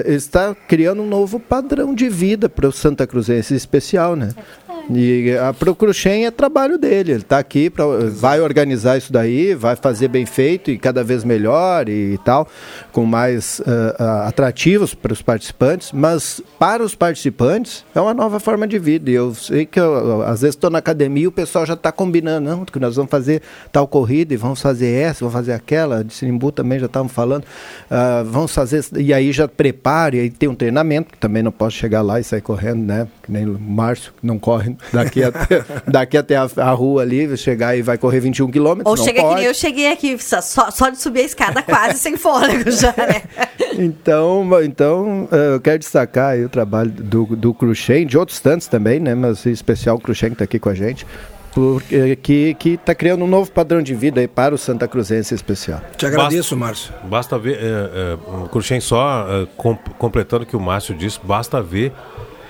ele está criando um novo padrão de vida para o Santa Cruzense especial, né? E a Procruxem é trabalho dele, ele está aqui, pra, vai organizar isso daí, vai fazer bem feito e cada vez melhor e, tal, com mais ah, atrativos para os participantes, mas para os participantes é uma nova forma de vida. E eu sei que eu, às vezes estou na academia e o pessoal já está combinando, não, que nós vamos fazer tal corrida e vamos fazer essa, vamos fazer aquela, de Sinimbu também já estavam falando, ah, vamos fazer, e aí já prepare, e aí tem um treinamento, que também não posso chegar lá e sair correndo, né? Que nem o Márcio, não corre daqui até, daqui até a, a rua ali, chegar e vai correr 21 quilômetros. Ou não chega que pode. nem eu cheguei aqui, só, só- de subir a escada quase sem fôlego já, né? Então, então eh, eu quero destacar aí o trabalho do, do Cruxem, de outros tantos também, né? Mas em especial o Cruxem que está aqui com a gente, porque, que que está criando um novo padrão de vida aí para o Santa Cruzense especial. Te agradeço, Márcio. Basta ver, é, é, Cruxem só é, com- completando o que o Márcio disse, basta ver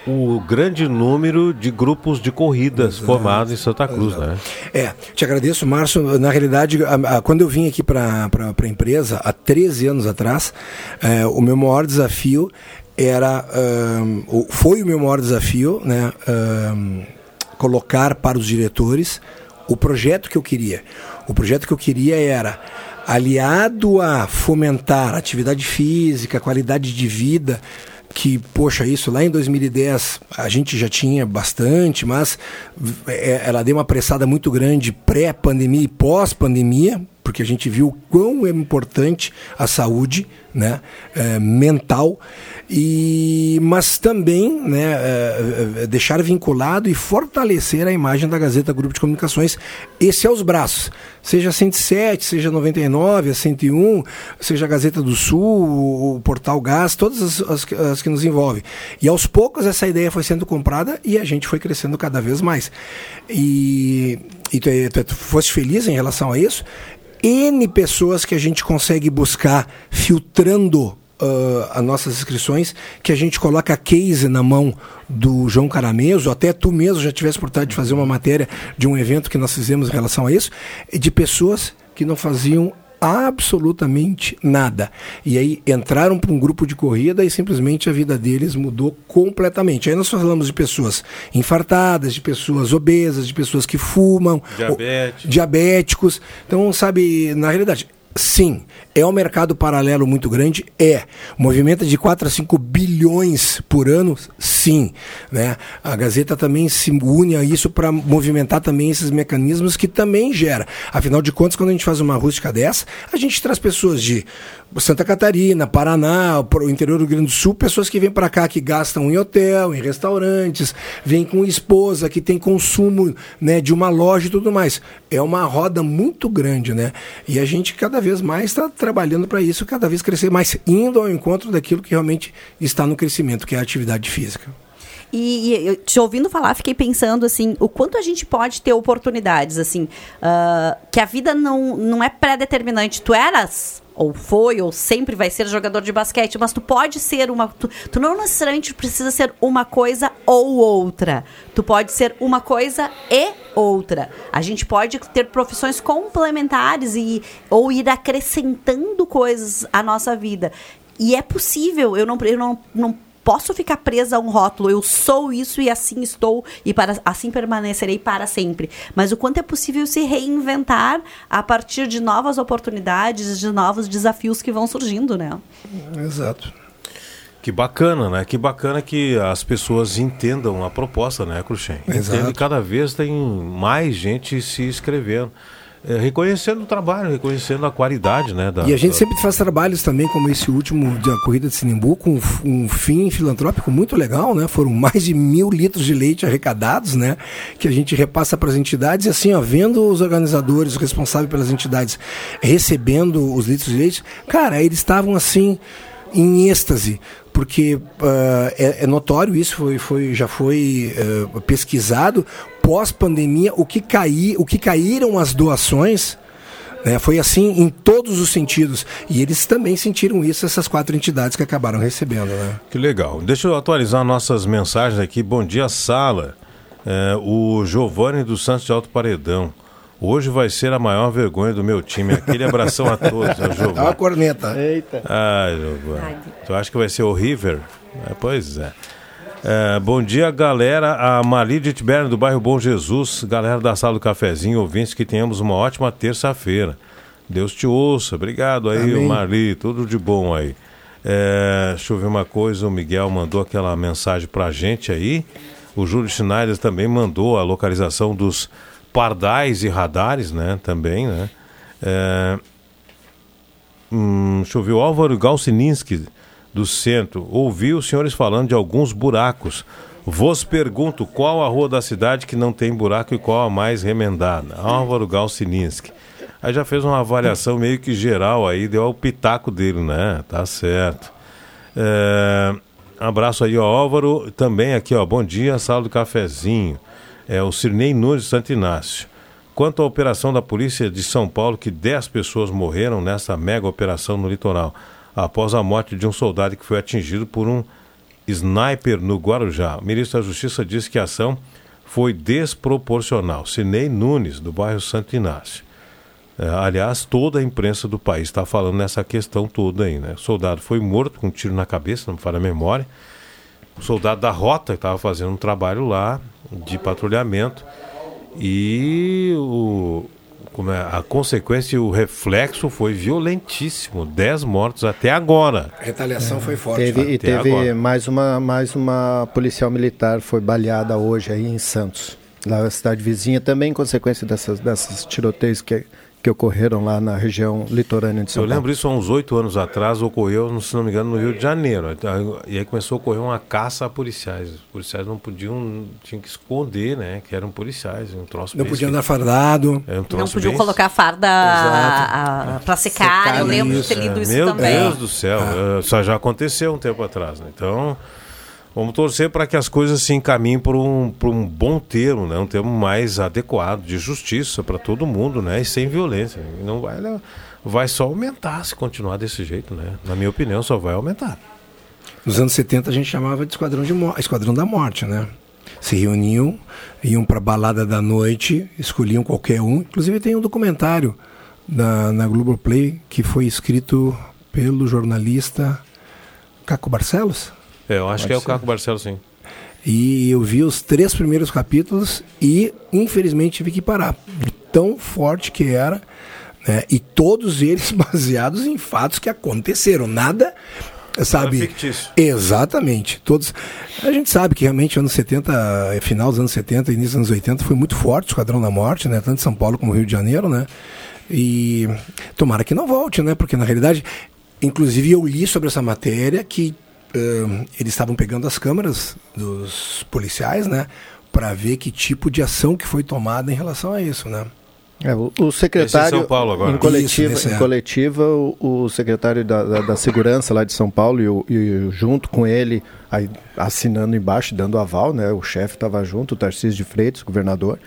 o grande número de grupos de corridas formados em Santa Cruz, né? É, te agradeço, Márcio. Na realidade, a- a- quando eu vim aqui para a empresa, há 13 anos atrás, é, o meu maior desafio era. o- foi o meu maior desafio, né? ahn, colocar para os diretores o projeto que eu queria. O projeto que eu queria era aliado a fomentar atividade física, qualidade de vida, que, poxa, isso lá em 2010 a gente já tinha bastante, mas é, ela deu uma pressada muito grande pré-pandemia e pós-pandemia, porque a gente viu o quão é importante a saúde né, é, mental, e, mas também né, é, é, deixar vinculado e fortalecer a imagem da Gazeta Grupo de Comunicações, esse é os braços, seja a 107, seja a 99, a 101, seja a Gazeta do Sul, o, Portal Gás, todas as, as que- as que nos envolvem. E aos poucos essa ideia foi sendo comprada e a gente foi crescendo cada vez mais. E, e tu, tu, tu foste feliz em relação a isso? N pessoas que a gente consegue buscar filtrando ah, as nossas inscrições, que a gente coloca a case na mão do João Carameso, até tu mesmo já tivesse oportunidade de fazer uma matéria de um evento que nós fizemos em relação a isso, de pessoas que não faziam absolutamente nada. E aí entraram para um grupo de corrida e simplesmente a vida deles mudou completamente. Aí nós falamos de pessoas infartadas, de pessoas obesas, de pessoas que fumam, Diabetes. o- diabéticos. Então, sabe, na realidade, sim, é um mercado paralelo muito grande, é. Movimenta de 4 a 5 bilhões por ano, sim. Né? A Gazeta também se une a isso para movimentar também esses mecanismos que também gera. Afinal de contas, quando a gente faz uma rústica dessa, a gente traz pessoas de Santa Catarina, Paraná, o interior do Rio Grande do Sul, pessoas que vêm para cá que gastam em hotel, em restaurantes, vêm com esposa, que tem consumo né, de uma loja e tudo mais. É uma roda muito grande, né? E a gente cada vez mais está trabalhando para isso, cada vez crescer mais, indo ao encontro daquilo que realmente está no crescimento, que é a atividade física. E, e eu te ouvindo falar, fiquei pensando assim, o quanto a gente pode ter oportunidades, assim, ah, que a vida não, não é pré-determinante. Tu eras, ou foi, ou sempre vai ser jogador de basquete, mas tu pode ser uma. Tu, tu não necessariamente precisa ser uma coisa ou outra. Tu pode ser uma coisa e outra. A gente pode ter profissões complementares e ou ir acrescentando coisas à nossa vida. E é possível, eu não, eu não, não posso ficar presa a um rótulo. Eu sou isso e assim estou e para assim permanecerei para sempre. Mas o quanto é possível se reinventar a partir de novas oportunidades, de novos desafios que vão surgindo, né? Exato. Que bacana, né? Que bacana que as pessoas entendam a proposta, né, Cruxem? Exato. Entende, cada vez tem mais gente se inscrevendo. É, reconhecendo o trabalho, reconhecendo a qualidade, né? Da, E a gente da- sempre faz trabalhos também, como esse último da corrida de Sinimbu, com um fim filantrópico muito legal, né? Foram mais de mil litros de leite arrecadados, né? Que a gente repassa para as entidades e assim, ó, vendo os organizadores, os responsáveis pelas entidades recebendo os litros de leite, cara, eles estavam assim em êxtase, porque ah, é, é notório isso, foi, foi, já foi ah, pesquisado pós-pandemia o que cair, o que caíram as doações né? Foi assim em todos os sentidos. E eles também sentiram isso, essas quatro entidades que acabaram recebendo. Né? Que legal. Deixa eu atualizar nossas mensagens aqui. Bom dia, sala. É, o Giovanni dos Santos de Alto Paredão. Hoje vai ser a maior vergonha do meu time. Aquele abração a todos, é o Dá uma Giovanni. corneta. Eita. Ah, Giovanni. Tu acha que vai ser o River? É, pois é. É, bom dia, galera. A Mali de Tibério, do bairro Bom Jesus. Galera da sala do cafezinho, ouvintes, que tenhamos uma ótima terça-feira. Deus te ouça. Obrigado aí, Amém. Marli. Tudo de bom aí. É, deixa eu ver uma coisa. O Miguel mandou aquela mensagem pra gente aí. O Júlio Schneider também mandou a localização dos pardais e radares, né? Também, né? É, Hum, deixa eu ver, o Álvaro Galsininski, do centro, ouvi os senhores falando de alguns buracos. Vos pergunto qual a rua da cidade que não tem buraco e qual a mais remendada. Álvaro Galsininski. Aí já fez uma avaliação meio que geral aí, deu o pitaco dele, né? Tá certo. É, abraço aí, ó, Álvaro. Também aqui, ó, bom dia, sala do cafezinho. É o Cirnei Nunes Santo Inácio. Quanto à operação da Polícia de São Paulo, que 10 pessoas morreram nessa mega operação no litoral, após a morte de um soldado que foi atingido por um sniper no Guarujá. O ministro da Justiça disse que a ação foi desproporcional. Sinei Nunes, do bairro Santo Inácio. É, aliás, toda a imprensa do país está falando nessa questão toda aí, né? O soldado foi morto com um tiro na cabeça, não me falha a memória. O soldado da rota estava fazendo um trabalho lá de patrulhamento e o, como é, a consequência e o reflexo foi violentíssimo. 10 mortos até agora. A retaliação foi forte. Teve, né? e teve agora. mais uma, mais uma policial militar foi baleada hoje aí em Santos. Lá na cidade vizinha também, em consequência dessas, dessas tiroteios que, que ocorreram lá na região litorânea de São Eu Paulo. lembro isso há uns oito anos atrás, ocorreu, se não me engano, no Rio de Janeiro. E aí começou a ocorrer uma caça a policiais. Os policiais não podiam, tinham que esconder, né? Que eram policiais. Um troço Não bem podia esquisito. andar fardado. É um Não troço podiam bem- colocar a farda a- pra secar. Secar eu lembro de isso, ter lido é. isso Meu também. Deus do céu, é, isso já aconteceu um tempo atrás, né? Então, vamos torcer para que as coisas se encaminhem para um, um bom termo, né? Um termo mais adequado, de justiça para todo mundo, né? E sem violência. Não vai, né? vai só aumentar se continuar desse jeito, né? Na minha opinião, só vai aumentar. Nos anos 70 a gente chamava de Esquadrão, de Esquadrão da Morte, né? Se reuniam, iam para balada da noite, escolhiam qualquer um. Inclusive tem um documentário na, na Globoplay que foi escrito pelo jornalista Caco Barcelos. É, eu acho Pode que é o. Caco Barcelos, sim. E eu vi os três primeiros capítulos e, infelizmente, tive que parar. Tão forte que era, né? e todos eles baseados em fatos que aconteceram. Nada, sabe? fictício. Exatamente. Todos. A gente sabe que realmente anos 70, eh, final dos anos 70, início dos anos 80, foi muito forte o Esquadrão da Morte, né? Tanto em São Paulo como Rio de Janeiro, né? E tomara que não volte, né? Porque na realidade, inclusive eu li sobre essa matéria que eh, eles estavam pegando as câmeras dos policiais, né? Para ver que tipo de ação que foi tomada em relação a isso, né? É, o, o secretário, Esse é São Paulo agora. em coletiva, Isso, em é. coletiva o, o secretário da, da, da Segurança lá de São Paulo e, o- e junto com ele, aí, assinando embaixo, dando aval, né, o chefe estava junto, o Tarcísio de Freitas, governador,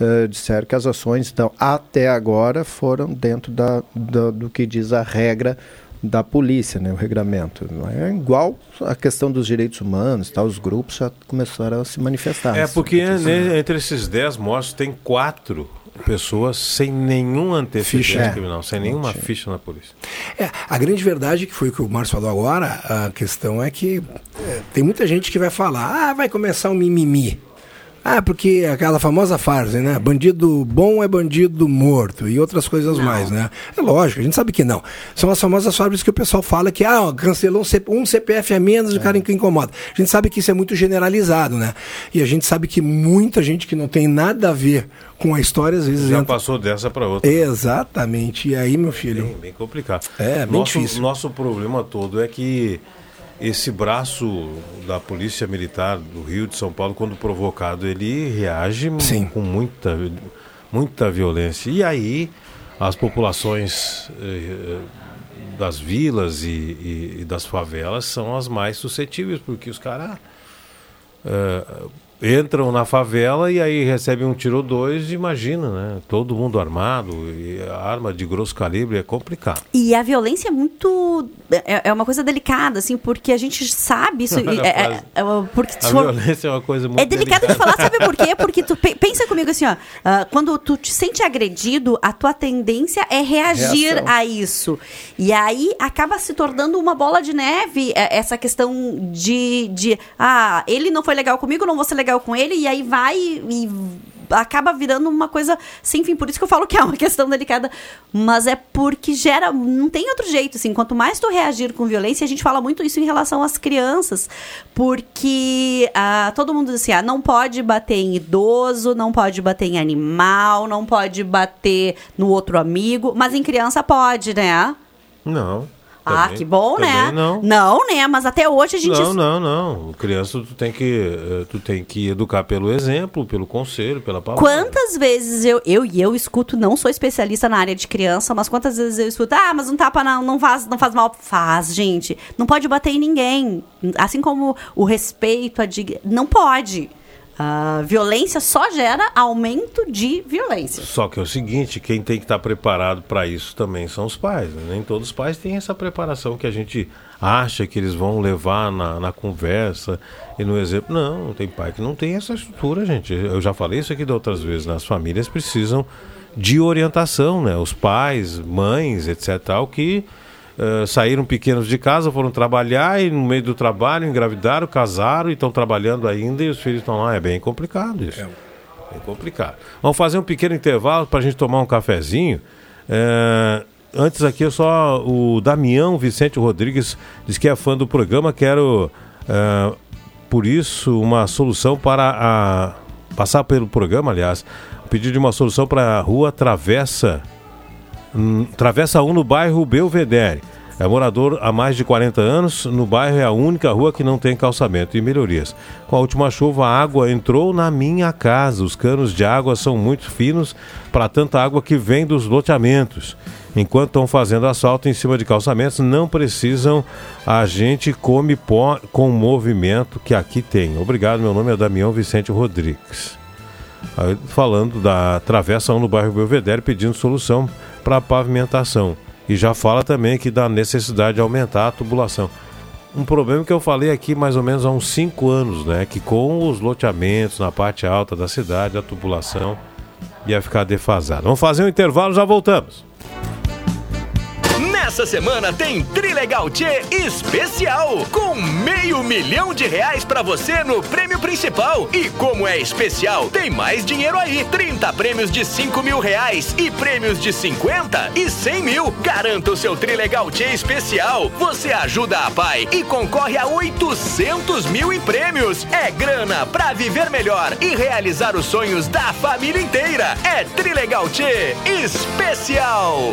eh, disseram que as ações, então, até agora foram dentro da, da- do que diz a regra da polícia, né, o regramento. Não É igual a questão dos direitos humanos, tá, os grupos já começaram a se manifestar. É porque né, entre esses 10 mortos tem quatro pessoas sem nenhum antecedente Ficha. criminal, sem nenhuma ficha na polícia. É, a grande verdade, que foi o que o Márcio falou agora, a questão é que é, tem muita gente que vai falar, ah, vai começar o mimimi. Ah, porque aquela famosa frase, né? Bandido bom é bandido morto e outras coisas mais, né? É lógico, a gente sabe que não. São as famosas frases que o pessoal fala que, ah, cancelou um, CPF a menos de cara que incomoda. A gente sabe que isso é muito generalizado, né? E a gente sabe que muita gente que não tem nada a ver com a história, às vezes Já entra... passou dessa para outra. Exatamente. E aí, meu filho? Bem, bem complicado. É, bem nosso, difícil. Nosso problema todo é que esse braço da Polícia Militar do Rio de São Paulo, quando provocado, ele reage m- com muita, muita violência. E aí as populações eh, das vilas e, e- e das favelas são as mais suscetíveis, porque os caras eh, entram na favela e aí recebem um tiro ou dois, imagina, né? Todo mundo armado, e arma de grosso calibre é complicado. E a violência é muito. É, é uma coisa delicada, assim, porque a gente sabe isso. e- é- é- é- porque A violência é uma coisa muito É delicado de falar, sabe por quê? Porque tu pe- pensa comigo assim, ó, ah, quando tu te sente agredido, a tua tendência é reagir Reação. a isso. E aí acaba se tornando uma bola de neve é, essa questão de, de ah, ele não foi legal comigo, não vou ser legal com ele, e aí vai e acaba virando uma coisa sem fim. Por isso que eu falo que é uma questão delicada, mas é porque gera, não tem outro jeito, assim, quanto mais tu reagir com violência, a gente fala muito isso em relação às crianças, porque ah, todo mundo diz assim, ah, não pode bater em idoso, não pode bater em animal, não pode bater no outro amigo, mas em criança pode, né? Não. Ah, também- que bom, né? Não. Não, né? Mas até hoje a gente Não, não, não. Criança, tu tem que, eh, tu tem que educar pelo exemplo, pelo conselho, pela palavra. Quantas vezes eu, eu e eu escuto, não sou especialista na área de criança, mas quantas vezes eu escuto, ah, mas um tapa não, não, faz, não faz mal. Faz, gente. Não pode bater em ninguém. Assim como o respeito, a dig... não pode. A violência só gera aumento de violência. Só que é o seguinte, quem tem que estar preparado para isso também são os pais. né? Nem todos os pais têm essa preparação que a gente acha que eles vão levar na, na conversa e no exemplo. Não, tem pai que não tem essa estrutura, gente. Eu já falei isso aqui de outras vezes. Nas famílias precisam de orientação, né? Os pais, mães, etc. Tal, que eh, saíram pequenos de casa, foram trabalhar e no meio do trabalho engravidaram, casaram e estão trabalhando ainda e os filhos estão lá. É bem complicado isso. Bem complicado. Vamos fazer um pequeno intervalo para a gente tomar um cafezinho. É, antes aqui, eu só o Damião Vicente Rodrigues diz que é fã do programa. Quero, é, por isso, uma solução para a, passar pelo programa, aliás, pedir de uma solução para a rua Travessa Hum, Travessa 1 no bairro Belvedere. É morador há mais de 40 anos. No bairro é a única rua que não tem calçamento e melhorias. Com a última chuva, a água entrou na minha casa. Os canos de água são muito finos para tanta água que vem dos loteamentos. Enquanto estão fazendo asfalto em cima de calçamentos, não precisam. A gente come pó com o movimento que aqui tem. Obrigado, meu nome é Damião Vicente Rodrigues. Aí, falando da travessa 1 no bairro Belvedere, pedindo solução para a pavimentação. E já fala também que da necessidade de aumentar a tubulação. Um problema que eu falei aqui mais ou menos há uns 5 anos, né? Que com os loteamentos na parte alta da cidade, a tubulação ia ficar defasada. Vamos fazer um intervalo, já voltamos. Nessa semana tem Trilegal Tchê especial, com meio milhão de reais pra você no prêmio principal. E como é especial, tem mais dinheiro aí. 30 prêmios de 5 mil reais e prêmios de 50 e 100 mil. Garanta o seu Trilegal Tchê especial. Você ajuda a pai e concorre a 800 mil em prêmios. É grana pra viver melhor e realizar os sonhos da família inteira. É Trilegal Tchê especial.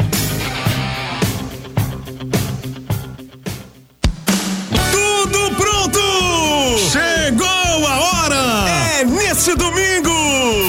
Chegou a hora! É nesse domingo!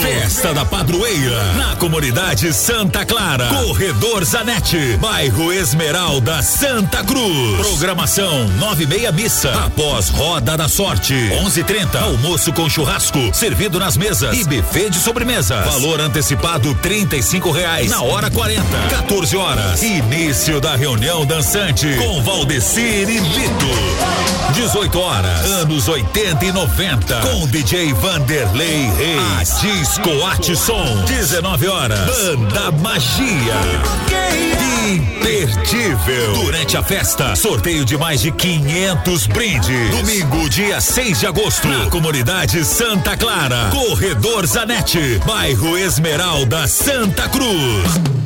Festa da Padroeira, na comunidade Santa Clara. Corredor Zanetti, bairro Esmeralda, Santa Cruz. Programação nove e meia missa. Após Roda da Sorte, onze e trinta. Almoço com churrasco, servido nas mesas e buffet de sobremesa. Valor antecipado trinta e cinco reais. Na hora 40, 14 horas. Início da reunião dançante com Valdecir e Lito. 18 horas, anos 80 e 90, com DJ Vanderlei Reis. A Disco Arte Som. 19 horas, Banda Magia. Imperdível. Durante a festa, sorteio de mais de 500 brindes. Domingo, dia 6 de agosto, na comunidade Santa Clara. Corredor Zanetti, bairro Esmeralda, Santa Cruz.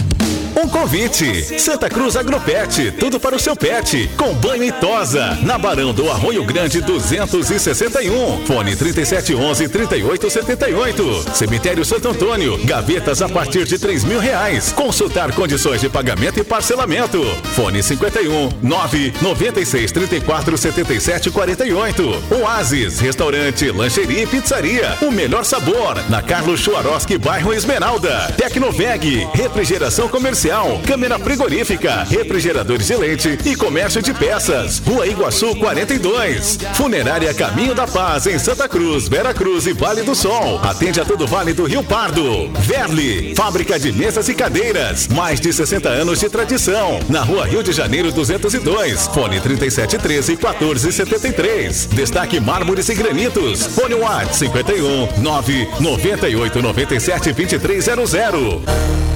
Um convite. Santa Cruz Agropet, tudo para o seu pet. Com banho e tosa. Na Barão do Arroio Grande 261. Fone 3711 3878. Cemitério Santo Antônio. Gavetas a partir de três mil reais. Consultar condições de pagamento e parcelamento. Fone 51 9 96 34 77 48. Oasis, restaurante, lancheria e pizzaria. O melhor sabor. Na Carlos Chuaroski, bairro Esmeralda. Tecnoveg, refrigeração comercial. Câmera frigorífica, refrigeradores de leite e comércio de peças. Rua Iguaçu 42. Funerária Caminho da Paz em Santa Cruz, Vera Cruz e Vale do Sol. Atende a todo o Vale do Rio Pardo. Verli, fábrica de mesas e cadeiras. Mais de 60 anos de tradição. Na Rua Rio de Janeiro 202. Fone 3713 1473. Destaque mármores e granitos. Fone Whats 51 9 98 97 2300.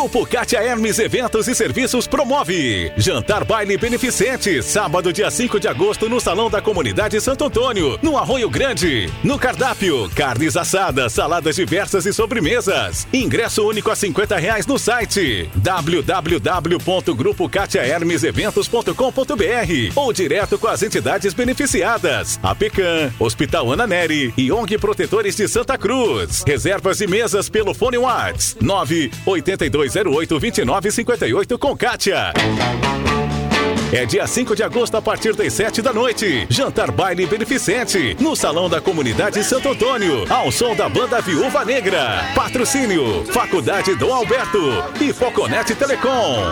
Grupo Katia Hermes Eventos e Serviços promove Jantar Baile Beneficente, sábado dia 5 de agosto no Salão da Comunidade Santo Antônio, no Arroio Grande. No cardápio, carnes assadas, saladas diversas e sobremesas. Ingresso único a 50 reais no site www.grupocatiahermeseventos.com.br ou direto com as entidades beneficiadas. A Hospital Ana Neri e ONG Protetores de Santa Cruz. Reservas e mesas pelo fone Whats 982 08 29 58 com Kátia. É dia 5 de agosto a partir das 7 da noite. Jantar baile beneficente no Salão da Comunidade Santo Antônio, ao som da banda Viúva Negra. Patrocínio: Faculdade Dom Alberto e Foconet Telecom.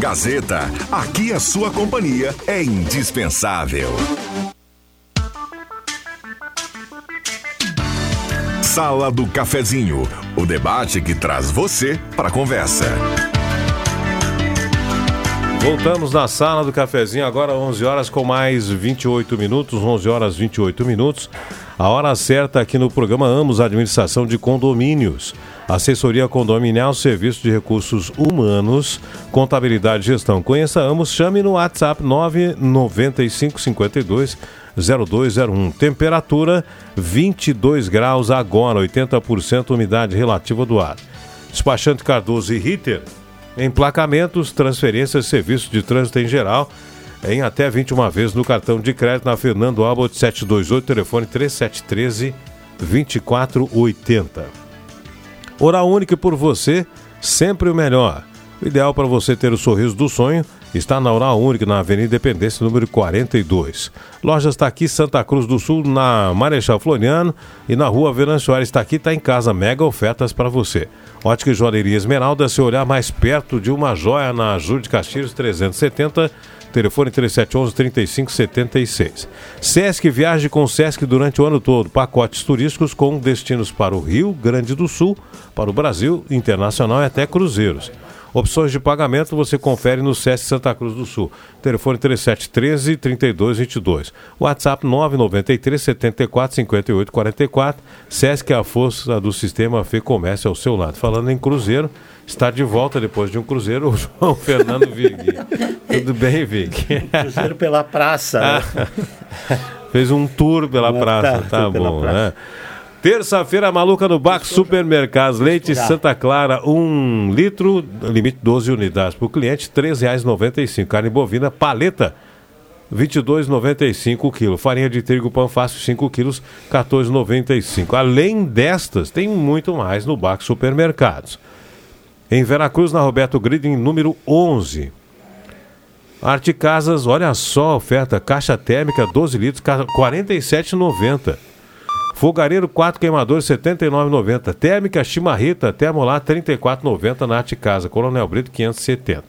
Gazeta, aqui a sua companhia é indispensável. Sala do Cafezinho, o debate que traz você para a conversa. Voltamos na sala do cafezinho, agora 11 horas com mais 28 minutos, 11 horas 28 minutos. A hora certa aqui no programa Amos Administração de Condomínios. Assessoria condominial, serviço de recursos humanos, contabilidade e gestão. Conheça Amos, chame no WhatsApp 99552 0201. Temperatura 22 graus agora, 80% umidade relativa do ar. Despachante Cardoso e Ritter, emplacamentos, transferências, serviços de trânsito em geral, em até 21 vezes no cartão de crédito na Fernando Albert 728, telefone 3713 2480. Oral único por você, sempre o melhor. O ideal para você ter o sorriso do sonho está na Oral Única, na Avenida Independência, número 42. Lojas está aqui, Santa Cruz do Sul, na Marechal Floriano e na Rua Venâncio Aires está aqui, está em casa, mega ofertas para você. Ótica e Joalheria Esmeralda, se olhar mais perto de uma joia na Júlio de Castilhos 370, telefone 3711-3576. Sesc viaje com o Sesc durante o ano todo, pacotes turísticos com destinos para o Rio Grande do Sul, para o Brasil, internacional e até cruzeiros. Opções de pagamento você confere no SESC Santa Cruz do Sul. Telefone 3713 3222. WhatsApp 993 74 58 44. SESC é a força do sistema Fê Comércio ao seu lado. Falando em Cruzeiro, está de volta depois de um Cruzeiro o João Fernando Vig. Tudo bem, Vig? Cruzeiro pela praça. né? Fez um tour pela Tá, praça, tá pela bom, praça. né? Terça-feira maluca no Baco Supermercados. Leite. Santa Clara, 1 um litro, limite 12 unidades por cliente, R$ 3,95. Carne bovina, paleta, R$ 22,95 o quilo. Farinha de trigo pão fácil, 5 quilos, R$ 14,95. Além destas, tem muito mais no Baco Supermercados. Em Veracruz, na Roberto Griding, número 11. Arte Casas, olha só a oferta. Caixa térmica 12 litros, R$ 47,90. Fogareiro 4 queimadores, R$ 79,90. Térmica Chimarrita, Termolar, R$ 34,90 na Arte Casa. Coronel Brito, 570.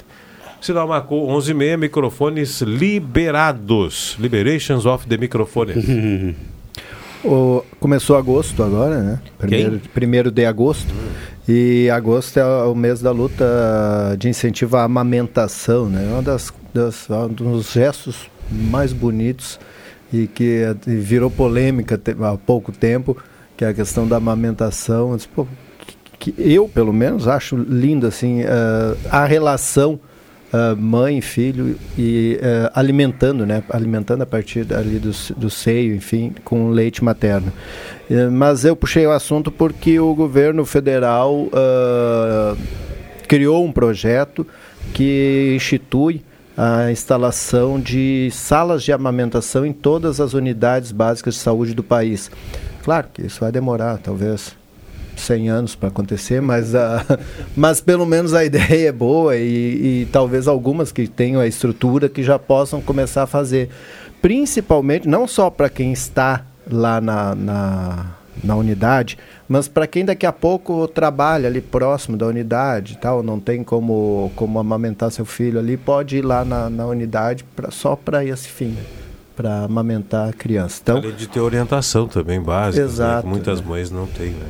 Sinal marcou 11h30, microfones liberados. Liberations of the microphones. O- começou agosto agora, né? Primeiro, primeiro de agosto. E agosto é o mês da luta de incentivo à amamentação, né? Uma das, das um dos gestos mais bonitos e que virou polêmica há pouco tempo, que é a questão da amamentação. Eu disse, pô, que eu, pelo menos, acho lindo assim eh, a relação eh, mãe, filho e eh, alimentando, né? Alimentando a partir ali do, do seio, enfim, com leite materno. Eh, mas eu puxei o assunto porque o governo federal criou um projeto que institui a instalação de salas de amamentação em todas as unidades básicas de saúde do país. Claro que isso vai demorar, talvez 100 anos para acontecer, mas, ah, mas pelo menos a ideia é boa e, e talvez algumas que tenham a estrutura que já possam começar a fazer. Principalmente, não só para quem está lá na, na, na unidade, mas para quem daqui a pouco trabalha ali próximo da unidade tal, não tem como, como amamentar seu filho ali, pode ir lá na, na unidade pra, só para esse fim, para amamentar a criança. Então, Além de ter orientação também básica, né, Exato, que muitas mães não têm, né?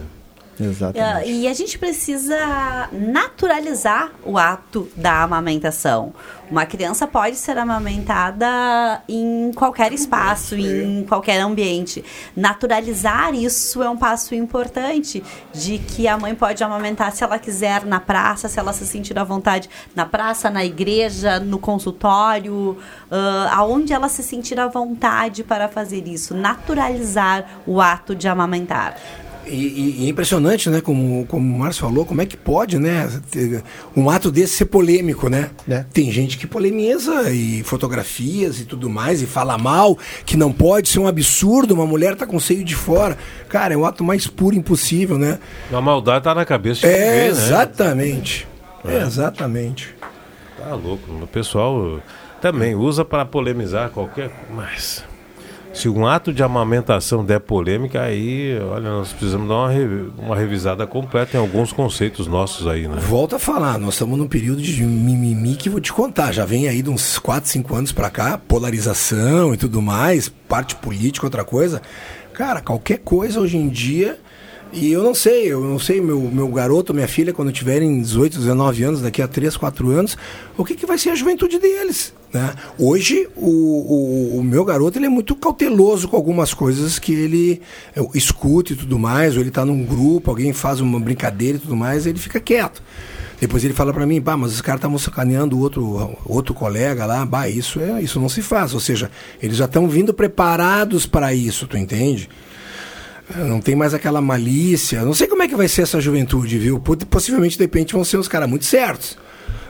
Exatamente. E a gente precisa naturalizar o ato da amamentação. Uma criança pode ser amamentada em qualquer espaço, em qualquer ambiente. Naturalizar isso é um passo importante de que a mãe pode amamentar se ela quiser na praça, se ela se sentir à vontade na praça, na igreja, no consultório, ah, aonde ela se sentir à vontade para fazer isso. Naturalizar o ato de amamentar. E, e- é impressionante, né? Como, como o Márcio falou, como é que pode, né? ter Um ato desse ser polêmico, né? Tem gente que polemiza e fotografias e tudo mais, e fala mal, que não pode ser um absurdo, uma mulher tá com o seio de fora. Cara, é o ato mais puro impossível, né? A maldade tá na cabeça de É, vê, né? exatamente. É. Exatamente. Tá louco. O pessoal também usa para polemizar qualquer. Mas. Se um ato de amamentação der polêmica, aí, olha, nós precisamos dar uma, uma revisada completa em alguns conceitos nossos aí, né? Volto a falar, nós estamos num período de mimimi que vou te contar. Já vem aí de uns 4, 5 anos pra cá, polarização e tudo mais, parte política, outra coisa. Cara, qualquer coisa hoje em dia. E eu não sei, eu não sei, meu, meu garoto, minha filha, quando tiverem 18, 19 anos, daqui a 3, 4 anos, o que, que vai ser a juventude deles? Né? Hoje, o, o, o meu garoto ele é muito cauteloso com algumas coisas que ele escuta e tudo mais, ou ele está num grupo, alguém faz uma brincadeira e tudo mais, ele fica quieto. Depois ele fala para mim, bah, mas os caras estavam sacaneando outro, outro colega lá, bah, isso, é, isso não se faz. Ou seja, eles já estão vindo preparados para isso, tu entende? Não tem mais aquela malícia. Não sei como é que vai ser essa juventude, viu? Po- Possivelmente, de repente, vão ser uns caras muito certos.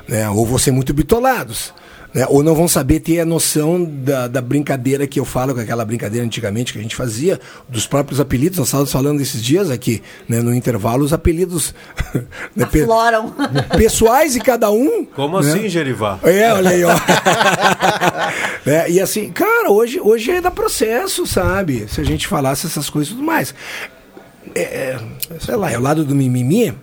Né? Ou vão ser muito bitolados. Né? Ou não vão saber ter a noção da, da brincadeira que eu falo, com aquela brincadeira antigamente que a gente fazia, dos próprios apelidos. Nós estávamos falando esses dias aqui, né, no intervalo, os apelidos né, Afloram. pessoais de cada um. Como né? assim, Gerivá? É, olha aí, ó. É, e assim, cara, hoje, hoje é da processo, sabe? Se a gente falasse essas coisas e tudo mais. É, é, sei lá, é o lado do mimimi?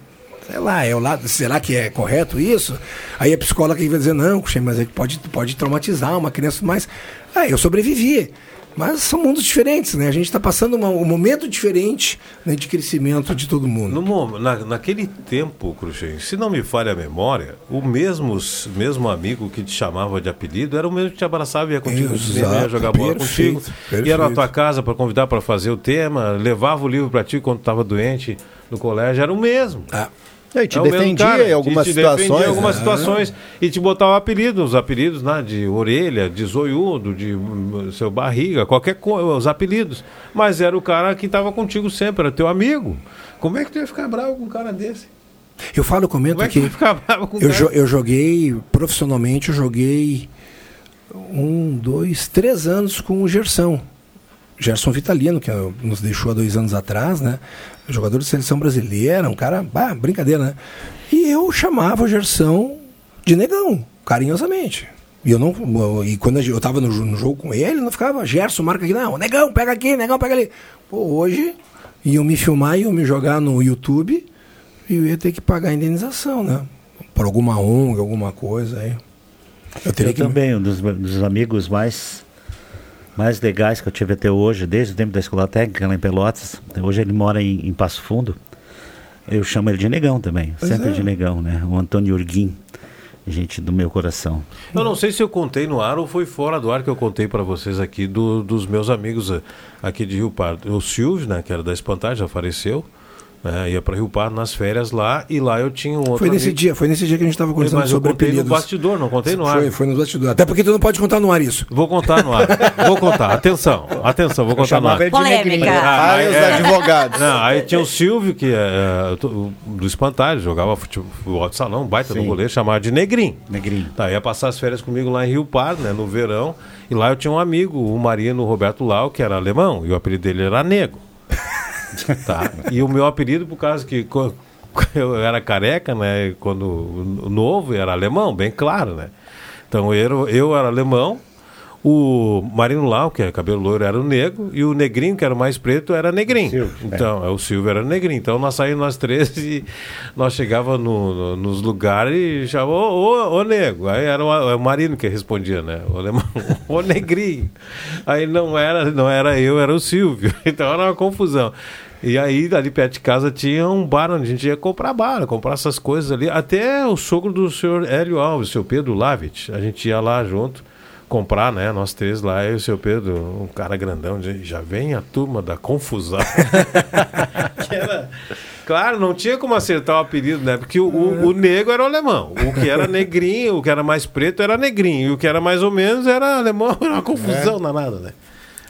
Sei lá, é o lado. Será que é correto isso? Aí a psicóloga que vai dizer, não, mas é pode, pode traumatizar uma criança mais. Ah, eu sobrevivi. Mas são mundos diferentes, né? A gente está passando uma- um momento diferente né, de crescimento de todo mundo. No na- naquele tempo, Cruxem, se não me falha a memória, o mesmo, mesmo amigo que te chamava de apelido era o mesmo que te abraçava e ia contigo cinema, ia Exato, jogar bola perfeito, contigo, ia perfeito. na tua casa para convidar para fazer o tema, levava o livro para ti quando estava doente no colégio, era o mesmo. E aí te É defendia em algumas te defendia situações. em algumas né? situações e te botava apelidos, os apelidos né, de orelha, de zoiudo, de hum, seu barriga, qualquer coisa, os apelidos. Mas era o cara que estava contigo sempre, era teu amigo. Como é que tu ia ficar bravo com um cara desse? Eu falo, comento Como é que aqui. vai ficar bravo com um eu, cara? jo- eu joguei, profissionalmente, eu joguei um, dois, três anos com o Gerson. Gerson Vitalino, que eh, nos deixou há dois anos atrás, né? Jogador de seleção brasileira, um cara, bah, brincadeira, né? E eu chamava o Gerson de negão, carinhosamente. E eu não. E quando eu estava no, no jogo com ele, não ficava, Gerson, marca aqui, não, negão, pega aqui, negão, pega ali. Pô, hoje iam me filmar, iam me jogar no YouTube e eu ia ter que pagar a indenização, né? Por alguma ONG, alguma coisa aí. Eu Eu que. também, um dos, dos amigos mais, mais legais que eu tive até hoje, desde o tempo da escola técnica lá em Pelotas. Hoje ele mora em, em Passo Fundo. Eu chamo ele de negão também, Pois sempre é. de negão, né? O Antônio Urguim, gente do meu coração. Eu não sei se eu contei no ar ou foi fora do ar que eu contei para vocês aqui do- dos meus amigos eh, aqui de Rio Pardo. O Silvio, né, que era da Espantar, já faleceu. Né, ia para Rio Pardo nas férias lá e lá eu tinha um outro Foi nesse amigo- dia, foi nesse dia que a gente estava conversando Mas eu sobre contei no apelidos. bastidor, não contei no ar. Foi, foi no bastidor. Até porque tu não pode contar no ar isso. Vou contar no ar. Vou contar. Atenção, atenção, vou Eu contar no ar. Polêmica. Ah, Ai, aí, os é, advogados. Não, aí tinha o Silvio, que é, é, do Espantalho, jogava futebol de salão, baita no Sim. goleiro, chamava de Negrinho. Negrinho. Tá, ia passar as férias comigo lá em Rio Pardo, né, no verão. E lá eu tinha um amigo, o Marino Roberto Lau, que era alemão, e o apelido dele era Nego. Tá. E o meu apelido, por causa que eu era careca, né? Quando novo, era alemão, bem claro, né? Então eu, eu era alemão, o Marino Lau, que é cabelo loiro, era o negro, e o negrinho, que era o mais preto, era negrinho. então, é. o Silvio era negrinho. Então nós saímos nós três e nós chegávamos no, no- nos lugares e chamava, ô, ô, ô nego. Aí era o, o Marino que respondia, né? O alemão, ô negrinho. Aí não era, não era eu, era o Silvio. Então era uma confusão. E aí, ali perto de casa, tinha um bar onde a gente ia comprar bala, comprar essas coisas ali. Até o sogro do senhor Hélio Alves, o seu Pedro Lavit. A gente ia lá junto comprar, né? Nós três lá, eu e o seu Pedro, um cara grandão, já vem a turma da confusão. Claro, não tinha como acertar o apelido, né? Porque o, o, o negro era o alemão. O que era negrinho, o que era mais preto era negrinho. E o que era mais ou menos era alemão, era uma confusão danada, né?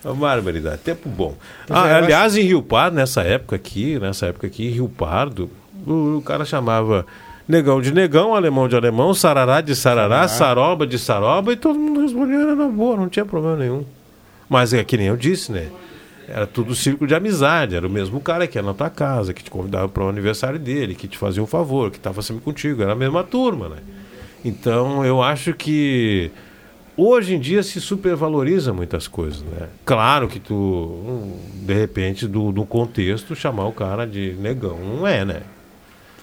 Uma barbaridade, tempo bom. Ah, é, eu aliás, em Rio Pardo, nessa época aqui, nessa época aqui, Rio Pardo, o, o cara chamava negão de negão, alemão de alemão, sarará de sarará, saroba de saroba, e todo mundo respondia, era na boa, não tinha problema nenhum. Mas é que nem eu disse, né? Era tudo círculo de amizade, era o mesmo cara que ia na tua casa, que te convidava para o aniversário dele, que te fazia um favor, que estava sempre contigo, era a mesma turma, né? Então eu acho que hoje em dia se supervaloriza muitas coisas, né? Claro que tu, hum, de repente, do, do contexto, chamar o cara de negão, não é, né?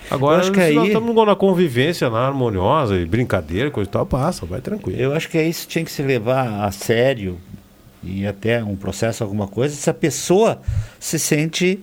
Agora, Eu acho que nós aí- estamos na convivência, na harmoniosa e brincadeira, coisa e tal, passa, vai tranquilo. Eu acho que aí isso tinha que se levar a sério e até um processo, alguma coisa, se a pessoa se sente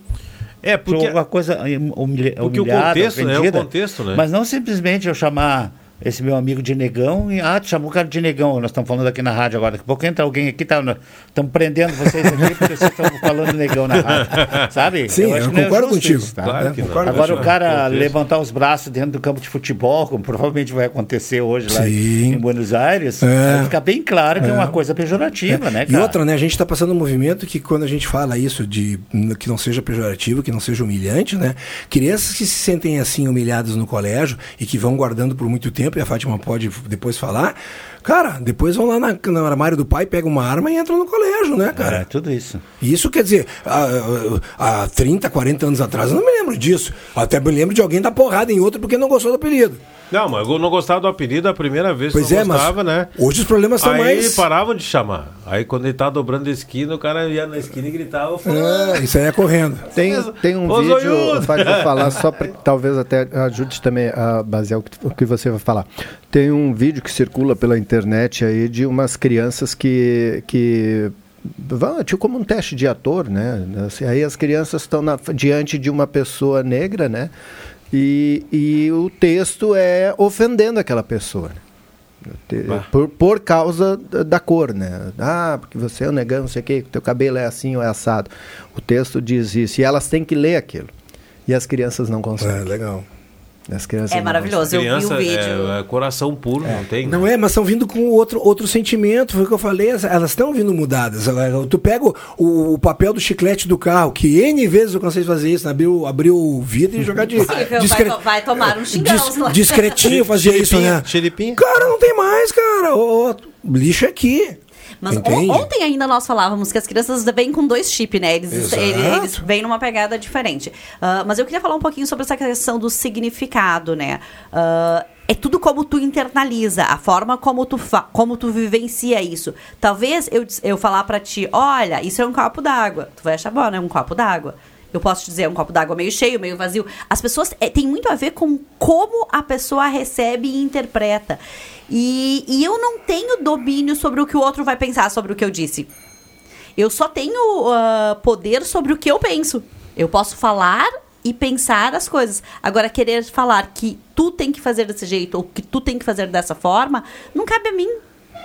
é, porque, alguma coisa humilha, Porque o humilhada, contexto, né? O contexto, né? Mas não simplesmente eu chamar esse meu amigo de negão e ah, tu chamou o cara de negão. Nós estamos falando aqui na rádio agora. Daqui a pouco entra alguém aqui, tá, estamos prendendo vocês aqui porque vocês estão falando negão na rádio. Sabe? Sim, acho eu que não é concordo justo contigo. isso, tá? Claro não. Concordo Agora o cara levantar os braços dentro do campo de futebol, como provavelmente vai acontecer hoje lá Sim. em Buenos Aires, É. vai ficar bem claro que é, É. uma coisa pejorativa, né, E cara? outra, né? A gente está passando um movimento que quando a gente fala isso de n- que não seja pejorativo, que não seja humilhante, né? Crianças que se sentem assim humilhadas no colégio e que vão guardando por muito tempo, e a Fátima pode depois falar, cara, depois vão lá na, no armário do pai, pegam uma arma e entram no colégio, né, cara? É, tudo isso. Isso quer dizer, há, há 30, 40 anos atrás, eu não me lembro disso. Até me lembro de alguém dar porrada em outro porque não gostou do apelido. Não, mas eu não gostava do apelido a primeira vez que Pois não é, mas gostava, né? hoje os problemas são Aí mais- paravam de chamar. Aí quando ele tava dobrando a esquina, o cara ia na esquina e gritava. É, isso aí é correndo. Tem, tem um Ô, vídeo! Fábio, vou falar só para talvez até ajude também a basear o que, o que você vai falar. Tem um vídeo que circula pela internet aí de umas crianças que, que vão, tipo como um teste de ator, né? Assim, aí as crianças estão na- diante de uma pessoa negra, né? E, e o texto é ofendendo aquela pessoa. né? Por, por causa da, da cor, né? Ah, porque você é um negão, não sei o quê, teu cabelo é assim ou é assado. O texto diz isso. E elas têm que ler aquilo. E as crianças não conseguem. É, legal. As crianças É maravilhoso. Eu vi Criança o vídeo. é, é coração puro, não tem? Não é, mas estão vindo com outro, outro sentimento, foi o que eu falei, elas- estão vindo mudadas. Tu pega o, o- o papel do chiclete do carro, que N vezes eu cansei de fazer isso, né? abrir, o- abrir o vidro e jogar de Sim, vai, discre- to- vai tomar um xingão. dis- discretinho fazia isso, né? Cara, não tem mais, cara. Ô, ô, lixo é aqui. Mas on- ontem ainda nós falávamos que as crianças vêm com dois chips, né? Eles, Exato. ele- eles vêm numa pegada diferente. Ah, mas eu queria falar um pouquinho sobre essa questão do significado, né? Ah, é tudo como tu internaliza, a forma como tu, como tu vivencia isso. Talvez eu, eu falar pra ti, olha, isso é um copo d'água. Tu vai achar bom, né? Um copo d'água. Eu posso te dizer, é um copo d'água meio cheio, meio vazio. As pessoas. É, tem muito a ver com como a pessoa recebe e interpreta. E, e eu não tenho domínio sobre o que o outro vai pensar sobre o que eu disse. Eu só tenho ah, poder sobre o que eu penso. Eu posso falar e pensar as coisas. Agora, querer falar que tu tem que fazer desse jeito ou que tu tem que fazer dessa forma, não cabe a mim.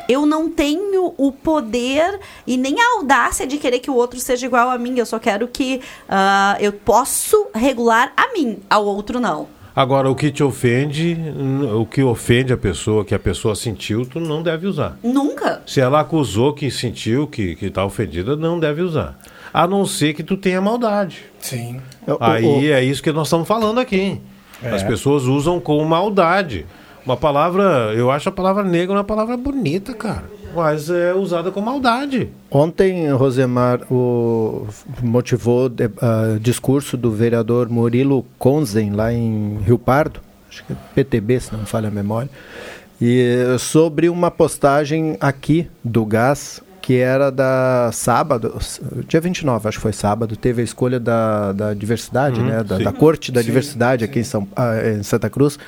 Eu não tenho o poder e nem a audácia de querer que o outro seja igual a mim. Eu só quero que ah, eu posso regular a mim, ao outro não. Agora, o que te ofende, o que ofende a pessoa, que a pessoa sentiu, tu não deve usar. Nunca. Se ela acusou que sentiu que, que tá ofendida, não deve usar. A não ser que tu tenha maldade. Sim. Aí é isso que nós estamos falando aqui. É. As pessoas usam com maldade. Uma palavra, eu acho a palavra negra uma palavra bonita, cara. Mas é usada com maldade. Ontem, Rosemar, o, motivou de, ah, discurso do vereador Murilo Konzen, lá em Rio Pardo, acho que é PTB, se não me falha a memória, e eh, sobre uma postagem aqui do gás, que era da sábado, dia 29, acho que foi sábado, teve a escolha da, da diversidade, Uhum, né, da, sim. da corte da Sim. diversidade aqui em, São, ah, em Santa Cruz,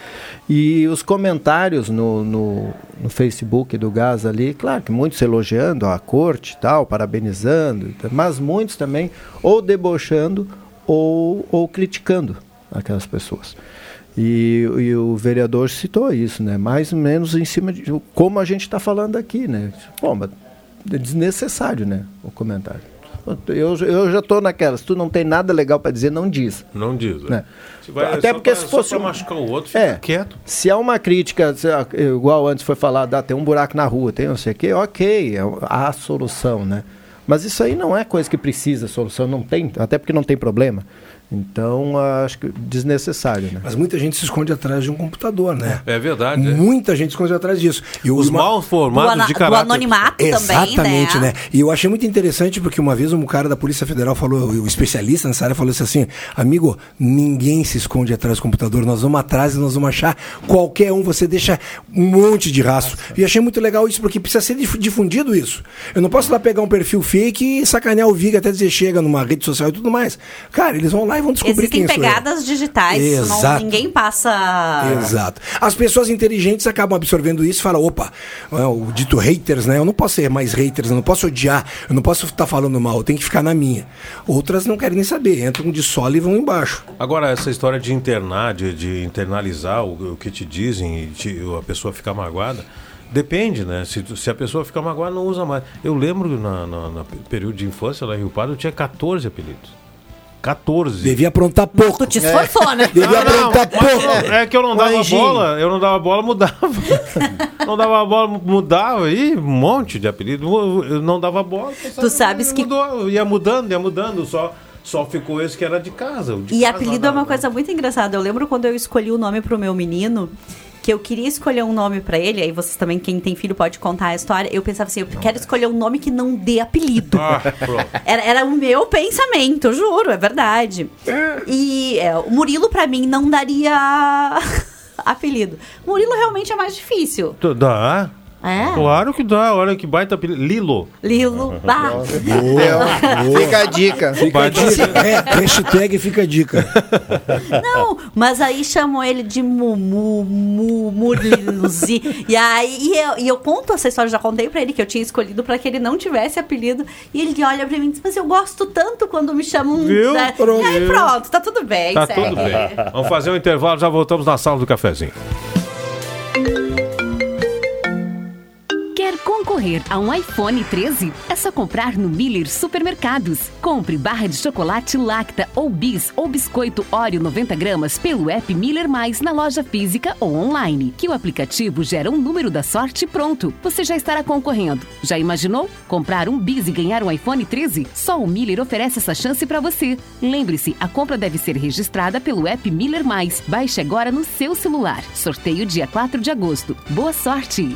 e os comentários no, no, no Facebook do Gás ali, claro que muitos elogiando a corte e tal, parabenizando, mas muitos também ou debochando ou, ou criticando aquelas pessoas. E, e o vereador citou isso, né? Mais ou menos em cima de como a gente está falando aqui, né? Bom, mas desnecessário, né? O comentário. Eu, eu já estou naquela. Se tu não tem nada legal para dizer, não diz. Não diz. Né? Se vai- Até porque pra- se fosse um- machucar o outro, fica É, quieto. se há uma crítica, igual antes foi falado, ah, tem um buraco na rua, tem não sei o quê, ok, é- há a solução, né? Mas isso aí não é coisa que precisa solução, não tem, até porque não tem problema. Então, acho que desnecessário, né? Mas muita gente se esconde atrás de um computador, né? É verdade. é. Muita gente se esconde atrás disso. E Os uma- mal formados Do de do caráter. anonimato também, Exatamente, né? né? E eu achei muito interessante porque uma vez um cara da Polícia Federal falou, o especialista nessa área falou isso assim: amigo, ninguém se esconde atrás do computador, nós vamos atrás e nós vamos achar qualquer um, você deixa um monte de rastro. E achei muito legal isso porque precisa ser dif- difundido isso. Eu não posso lá pegar um perfil fake e sacanear o Vig até dizer chega numa rede social e tudo mais. Cara, eles vão lá e vão descobrir Existem quem sou eu. pegadas digitais, isso não, Exato. ninguém passa. Exato. As pessoas inteligentes acabam absorvendo isso e falam, opa, é, o dito haters, né? Eu não posso ser mais haters, eu não posso odiar, eu não posso estar falando mal, eu tenho que ficar na minha. Outras não querem nem saber, entram de solo e vão embaixo. Agora, essa história de internar, de, de internalizar o, o que te dizem e te- a pessoa ficar magoada, depende, né? Se, se a pessoa ficar magoada, não usa mais. Eu lembro, na, na, na período de infância lá em Rio Pardo, eu tinha 14 apelidos. 14. Devia aprontar pouco. Tu te esforçou, né? Devia Não, não, aprontar mas pouco. É que eu não dava anjinho. bola, eu não dava bola, mudava. não dava bola, mudava aí, um monte de apelido. Eu não dava bola. Tu sabes que. Mudou, ia mudando, ia mudando, só, só ficou esse que era de casa. de E casa apelido é uma coisa muito engraçada. Eu lembro quando eu escolhi o nome pro meu menino, que eu queria escolher um nome pra ele, aí vocês também, quem tem filho, pode contar a história. Eu pensava assim, eu quero escolher um nome que não dê apelido. Ah. Era, era o meu pensamento, eu juro, é verdade. E é, o Murilo, pra mim, não daria apelido. Murilo realmente é mais difícil. Dá. É? Claro que dá, olha que baita apelido. Lilo. Lilo. Bah. Fica a dica. Fica a dica. É, hashtag fica a dica. Não, mas aí chamou ele de Mumu, Mumuliluzi. e aí e eu, e eu conto essa história, já contei pra ele que eu tinha escolhido pra que ele não tivesse apelido. E ele olha pra mim e diz: Mas eu gosto tanto quando me chamam. Viu? né?" Pronto. E aí pronto, tá tudo bem. Tá segue. tudo bem. Vamos fazer um intervalo, já voltamos na sala do cafezinho. Concorrer a um iPhone 13? É só comprar no Miller Supermercados. Compre barra de chocolate Lacta ou Bis ou biscoito Oreo 90 gramas pelo app Miller Mais na loja física ou online, que o aplicativo gera um número da sorte pronto. Você já estará concorrendo. Já imaginou? Comprar um Bis e ganhar um iPhone 13? Só o Miller oferece essa chance para você. Lembre-se, a compra deve ser registrada pelo app Miller Mais. Baixe agora no seu celular. Sorteio dia 4 de agosto. Boa sorte!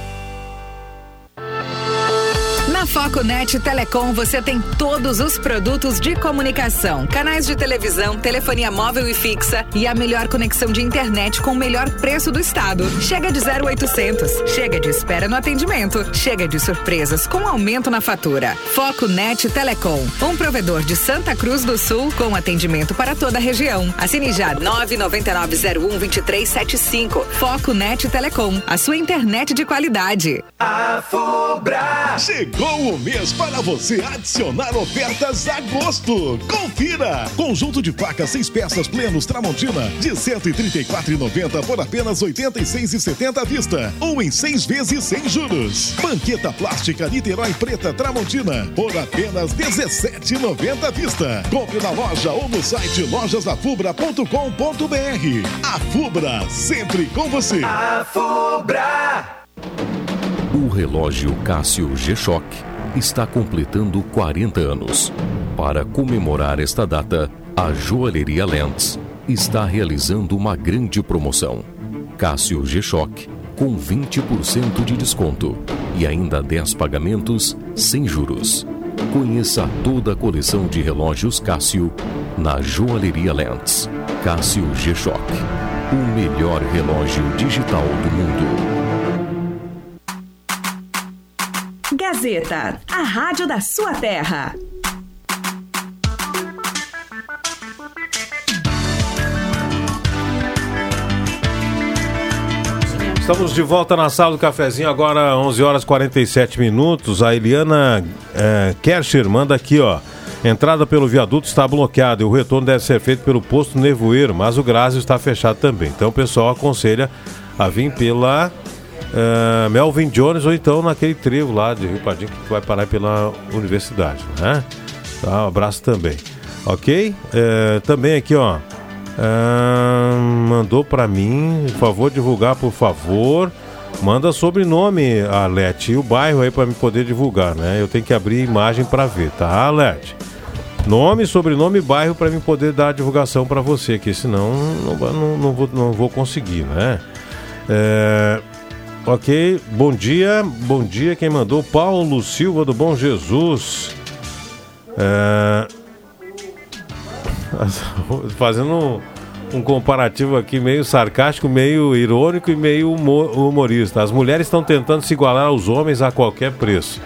Na FocoNet Telecom você tem todos os produtos de comunicação, canais de televisão, telefonia móvel e fixa e a melhor conexão de internet com o melhor preço do estado. Chega de 0800, chega de espera no atendimento, chega de surpresas com aumento na fatura. FocoNet Telecom, um provedor de Santa Cruz do Sul com atendimento para toda a região. Assine já 999012375. FocoNet Telecom, a sua internet de qualidade. A Fubra. Chegou o mês para você adicionar ofertas a gosto. Confira! Conjunto de facas seis peças plenos Tramontina de 134,90 por apenas 86,70 à vista ou em seis vezes sem juros. Banqueta plástica Niterói Preta Tramontina por apenas 17,90 à vista. Compre na loja ou no site lojasafubra.com.br. A Fubra, sempre com você. A Fubra. O relógio Cássio G-Shock está completando 40 anos. Para comemorar esta data, a Joalheria Lens está realizando uma grande promoção. Cássio G-Shock com 20% de desconto e ainda 10 pagamentos sem juros. Conheça toda a coleção de relógios Cássio na Joalheria Lens. Cássio G-Shock, o melhor relógio digital do mundo. Gazeta, a rádio da sua terra. Estamos de volta na sala do cafezinho, agora 11 horas 47 minutos. A Eliana é, manda aqui, ó. Entrada pelo viaduto está bloqueada e o retorno deve ser feito pelo posto Nevoeiro, mas o Grásio está fechado também. Então o pessoal aconselha a vir pela é, Melvin Jones ou então naquele trevo lá de Rio Padinho que vai parar pela universidade, né? Tá, um abraço também. Ok? É, também aqui, ó. Ah, mandou pra mim, por favor, divulgar, por favor. Manda sobrenome, Alete, e o bairro aí pra me poder divulgar, né? Eu tenho que abrir imagem pra ver, tá, Alete? Nome, sobrenome e bairro pra mim poder dar a divulgação pra você aqui, senão não, não, não, vou, não vou conseguir, né? É, Ok, bom dia, bom dia. Quem mandou? Paulo Silva do Bom Jesus. É, Fazendo um, um comparativo aqui meio sarcástico, meio irônico e meio humor- humorista. As mulheres estão tentando se igualar aos homens a qualquer preço.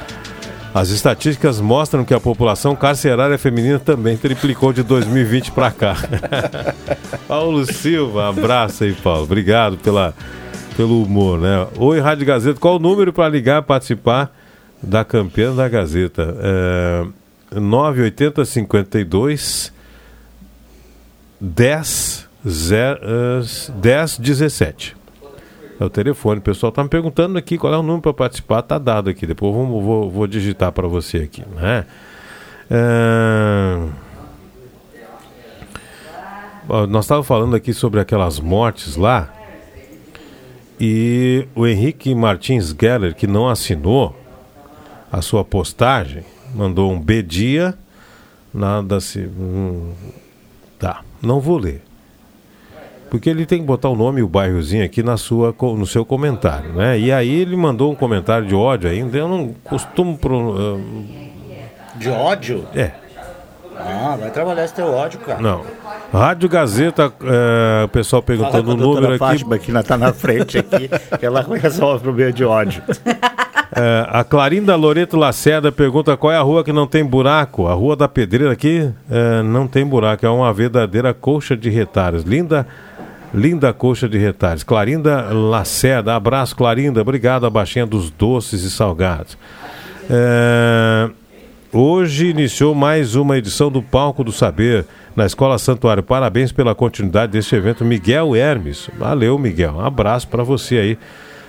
As estatísticas mostram que a população carcerária feminina também triplicou de 2020 para cá. Paulo Silva, abraço aí, Paulo. Obrigado pela, pelo humor, né? Oi, Rádio Gazeta, qual o número para ligar participar da campeã da Gazeta? É, 980 52 10 0, 10 17. É o telefone. O pessoal tá me perguntando aqui qual é o número para participar. Tá dado aqui. Depois vou, vou, vou digitar para você aqui. Né? É... Nós estávamos falando aqui sobre aquelas mortes lá. E o Henrique Martins Geller, que não assinou a sua postagem, mandou um B dia. Nada se. hum, Tá, não vou ler. Porque ele tem que botar o nome e o bairrozinho aqui na sua, no seu comentário, né? E aí ele mandou um comentário de ódio ainda. Eu não costumo. Pro, De ódio? é, Ah, vai trabalhar esse teu ódio, cara. não. Rádio Gazeta, é, o pessoal perguntando o número aqui. Fátima, que ela tá na frente aqui, que ela resolve o problema de ódio. É, a Clarinda Loreto Lacerda pergunta qual é a rua que não tem buraco. A Rua da Pedreira aqui é, não tem buraco, é uma verdadeira colcha de retalhos. Linda, linda colcha de retalhos. Clarinda Lacerda, abraço Clarinda, obrigado a baixinha dos doces e salgados. É, hoje iniciou mais uma edição do Palco do Saber na Escola Santuário. Parabéns pela continuidade deste evento, Miguel Hermes. Valeu, Miguel. Um abraço para você aí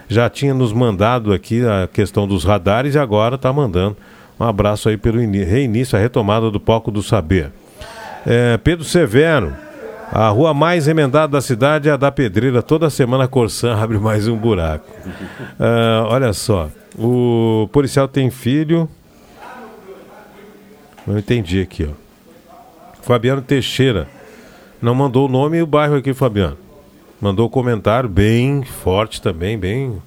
já tinha nos mandado aqui a questão dos radares e agora está mandando. Um abraço aí pelo reinício, a retomada do Palco do Saber. É, Pedro Severo, a rua mais remendada da cidade é a da Pedreira. Toda semana a Corsã abre mais um buraco. Ah, olha só, o policial tem filho. Não entendi aqui, ó. Fabiano Teixeira. Não mandou o nome e o bairro aqui, Fabiano. Mandou comentário bem forte também, bem.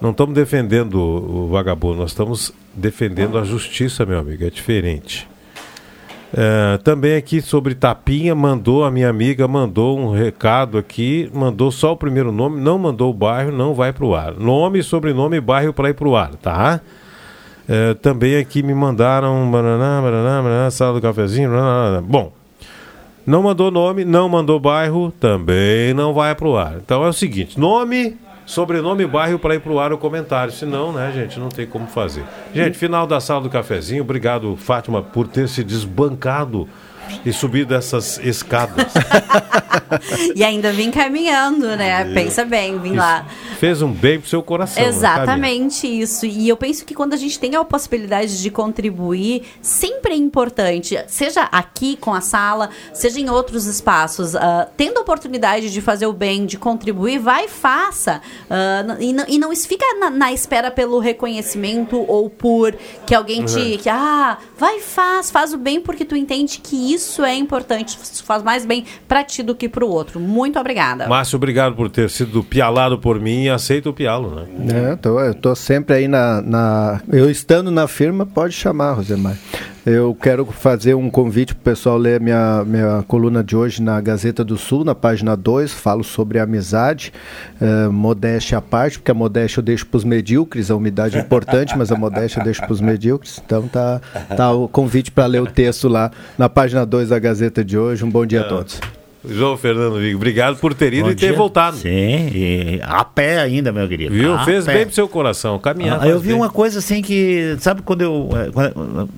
Não estamos defendendo o, o vagabundo, nós estamos defendendo a justiça, meu amigo. É diferente. É, também aqui sobre Tapinha, mandou, a minha amiga mandou um recado aqui, mandou só o primeiro nome, não mandou o bairro, não vai pro ar. Nome, sobrenome e bairro para ir pro ar, tá? É, também aqui me mandaram bananá, bananá, sala do cafezinho. Bom, não mandou nome, não mandou bairro, também não vai pro ar. Então é o seguinte: nome, sobrenome bairro para ir pro ar o comentário. Senão, né, gente, não tem como fazer. Gente, final da sala do cafezinho. Obrigado, Fátima, por ter se desbancado e subido essas escadas. e ainda vim caminhando, né? Pensa bem, vim lá. Fez um bem pro seu coração. né, Exatamente isso. E eu penso que quando a gente tem a possibilidade de contribuir, sempre é importante, seja aqui com a sala, seja em outros espaços, ah, tendo a oportunidade de fazer o bem, de contribuir, vai e faça. N- e, não, e não fica na, na espera pelo reconhecimento ou por que alguém te. Uhum. que, ah, vai faz, faz o bem porque tu entende que isso é importante, isso faz mais bem pra ti do que pro outro. Muito obrigada. Márcio, obrigado por ter sido pialado por mim e aceita o pialo, né? É, eu, tô, eu tô sempre aí na, na- Eu estando na firma, pode chamar, Rosemar. Eu quero fazer um convite para o pessoal ler minha, minha coluna de hoje na Gazeta do Sul, na página 2. Falo sobre amizade, eh, modéstia à parte, porque a modéstia eu deixo para os medíocres, a umidade é importante, mas a modéstia eu deixo para os medíocres. Então tá, tá o convite para ler o texto lá na página 2 da Gazeta de hoje. Um bom dia a todos. João Fernando Vigo, obrigado por ter ido Bom e ter dia. voltado. Sim, a pé ainda, meu querido. Viu? A Fez pé. bem pro seu coração. Caminhar. Ah, eu vi bem. uma coisa assim que, sabe quando eu, eh, quando-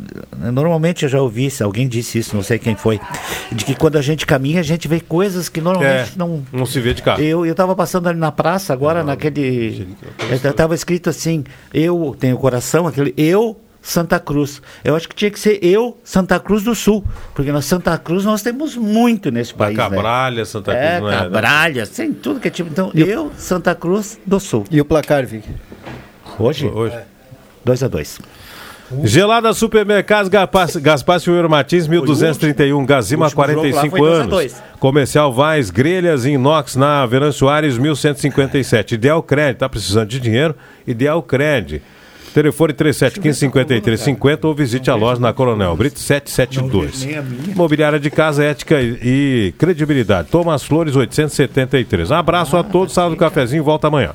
eh, normalmente eu já ouvi isso, alguém disse isso, não sei quem foi, de que quando a gente caminha a gente vê coisas que normalmente É, não não se vê de carro. Eu eu tava passando ali na praça agora naquele eh, tava escrito assim, eu tenho coração, aquele eu Santa Cruz. Eu acho que tinha que ser eu, Santa Cruz do Sul, porque na Santa Cruz nós temos muito nesse país, né? Cabralha, Santa Cruz, É, não é? Cabralha, tem tudo que é tipo. Então, eu, Santa Cruz do Sul. E o placar, Vic? Hoje? Hoje. 2 a 2 Gelada Supermercados Gaspar- Silveiro Martins, 1231, Gazima, último jogo lá 45 foi dois a anos. Comercial Vaz, grelhas inox na Veran Soares, 1157. Ideal Cred, tá precisando de dinheiro? Ideal Cred. Telefone 3715-5350 ou visite a loja na Coronel Brito 772. Imobiliária de casa, ética e, e credibilidade. Thomas Flores 873. Um abraço a todos, sala do cafezinho, volta amanhã.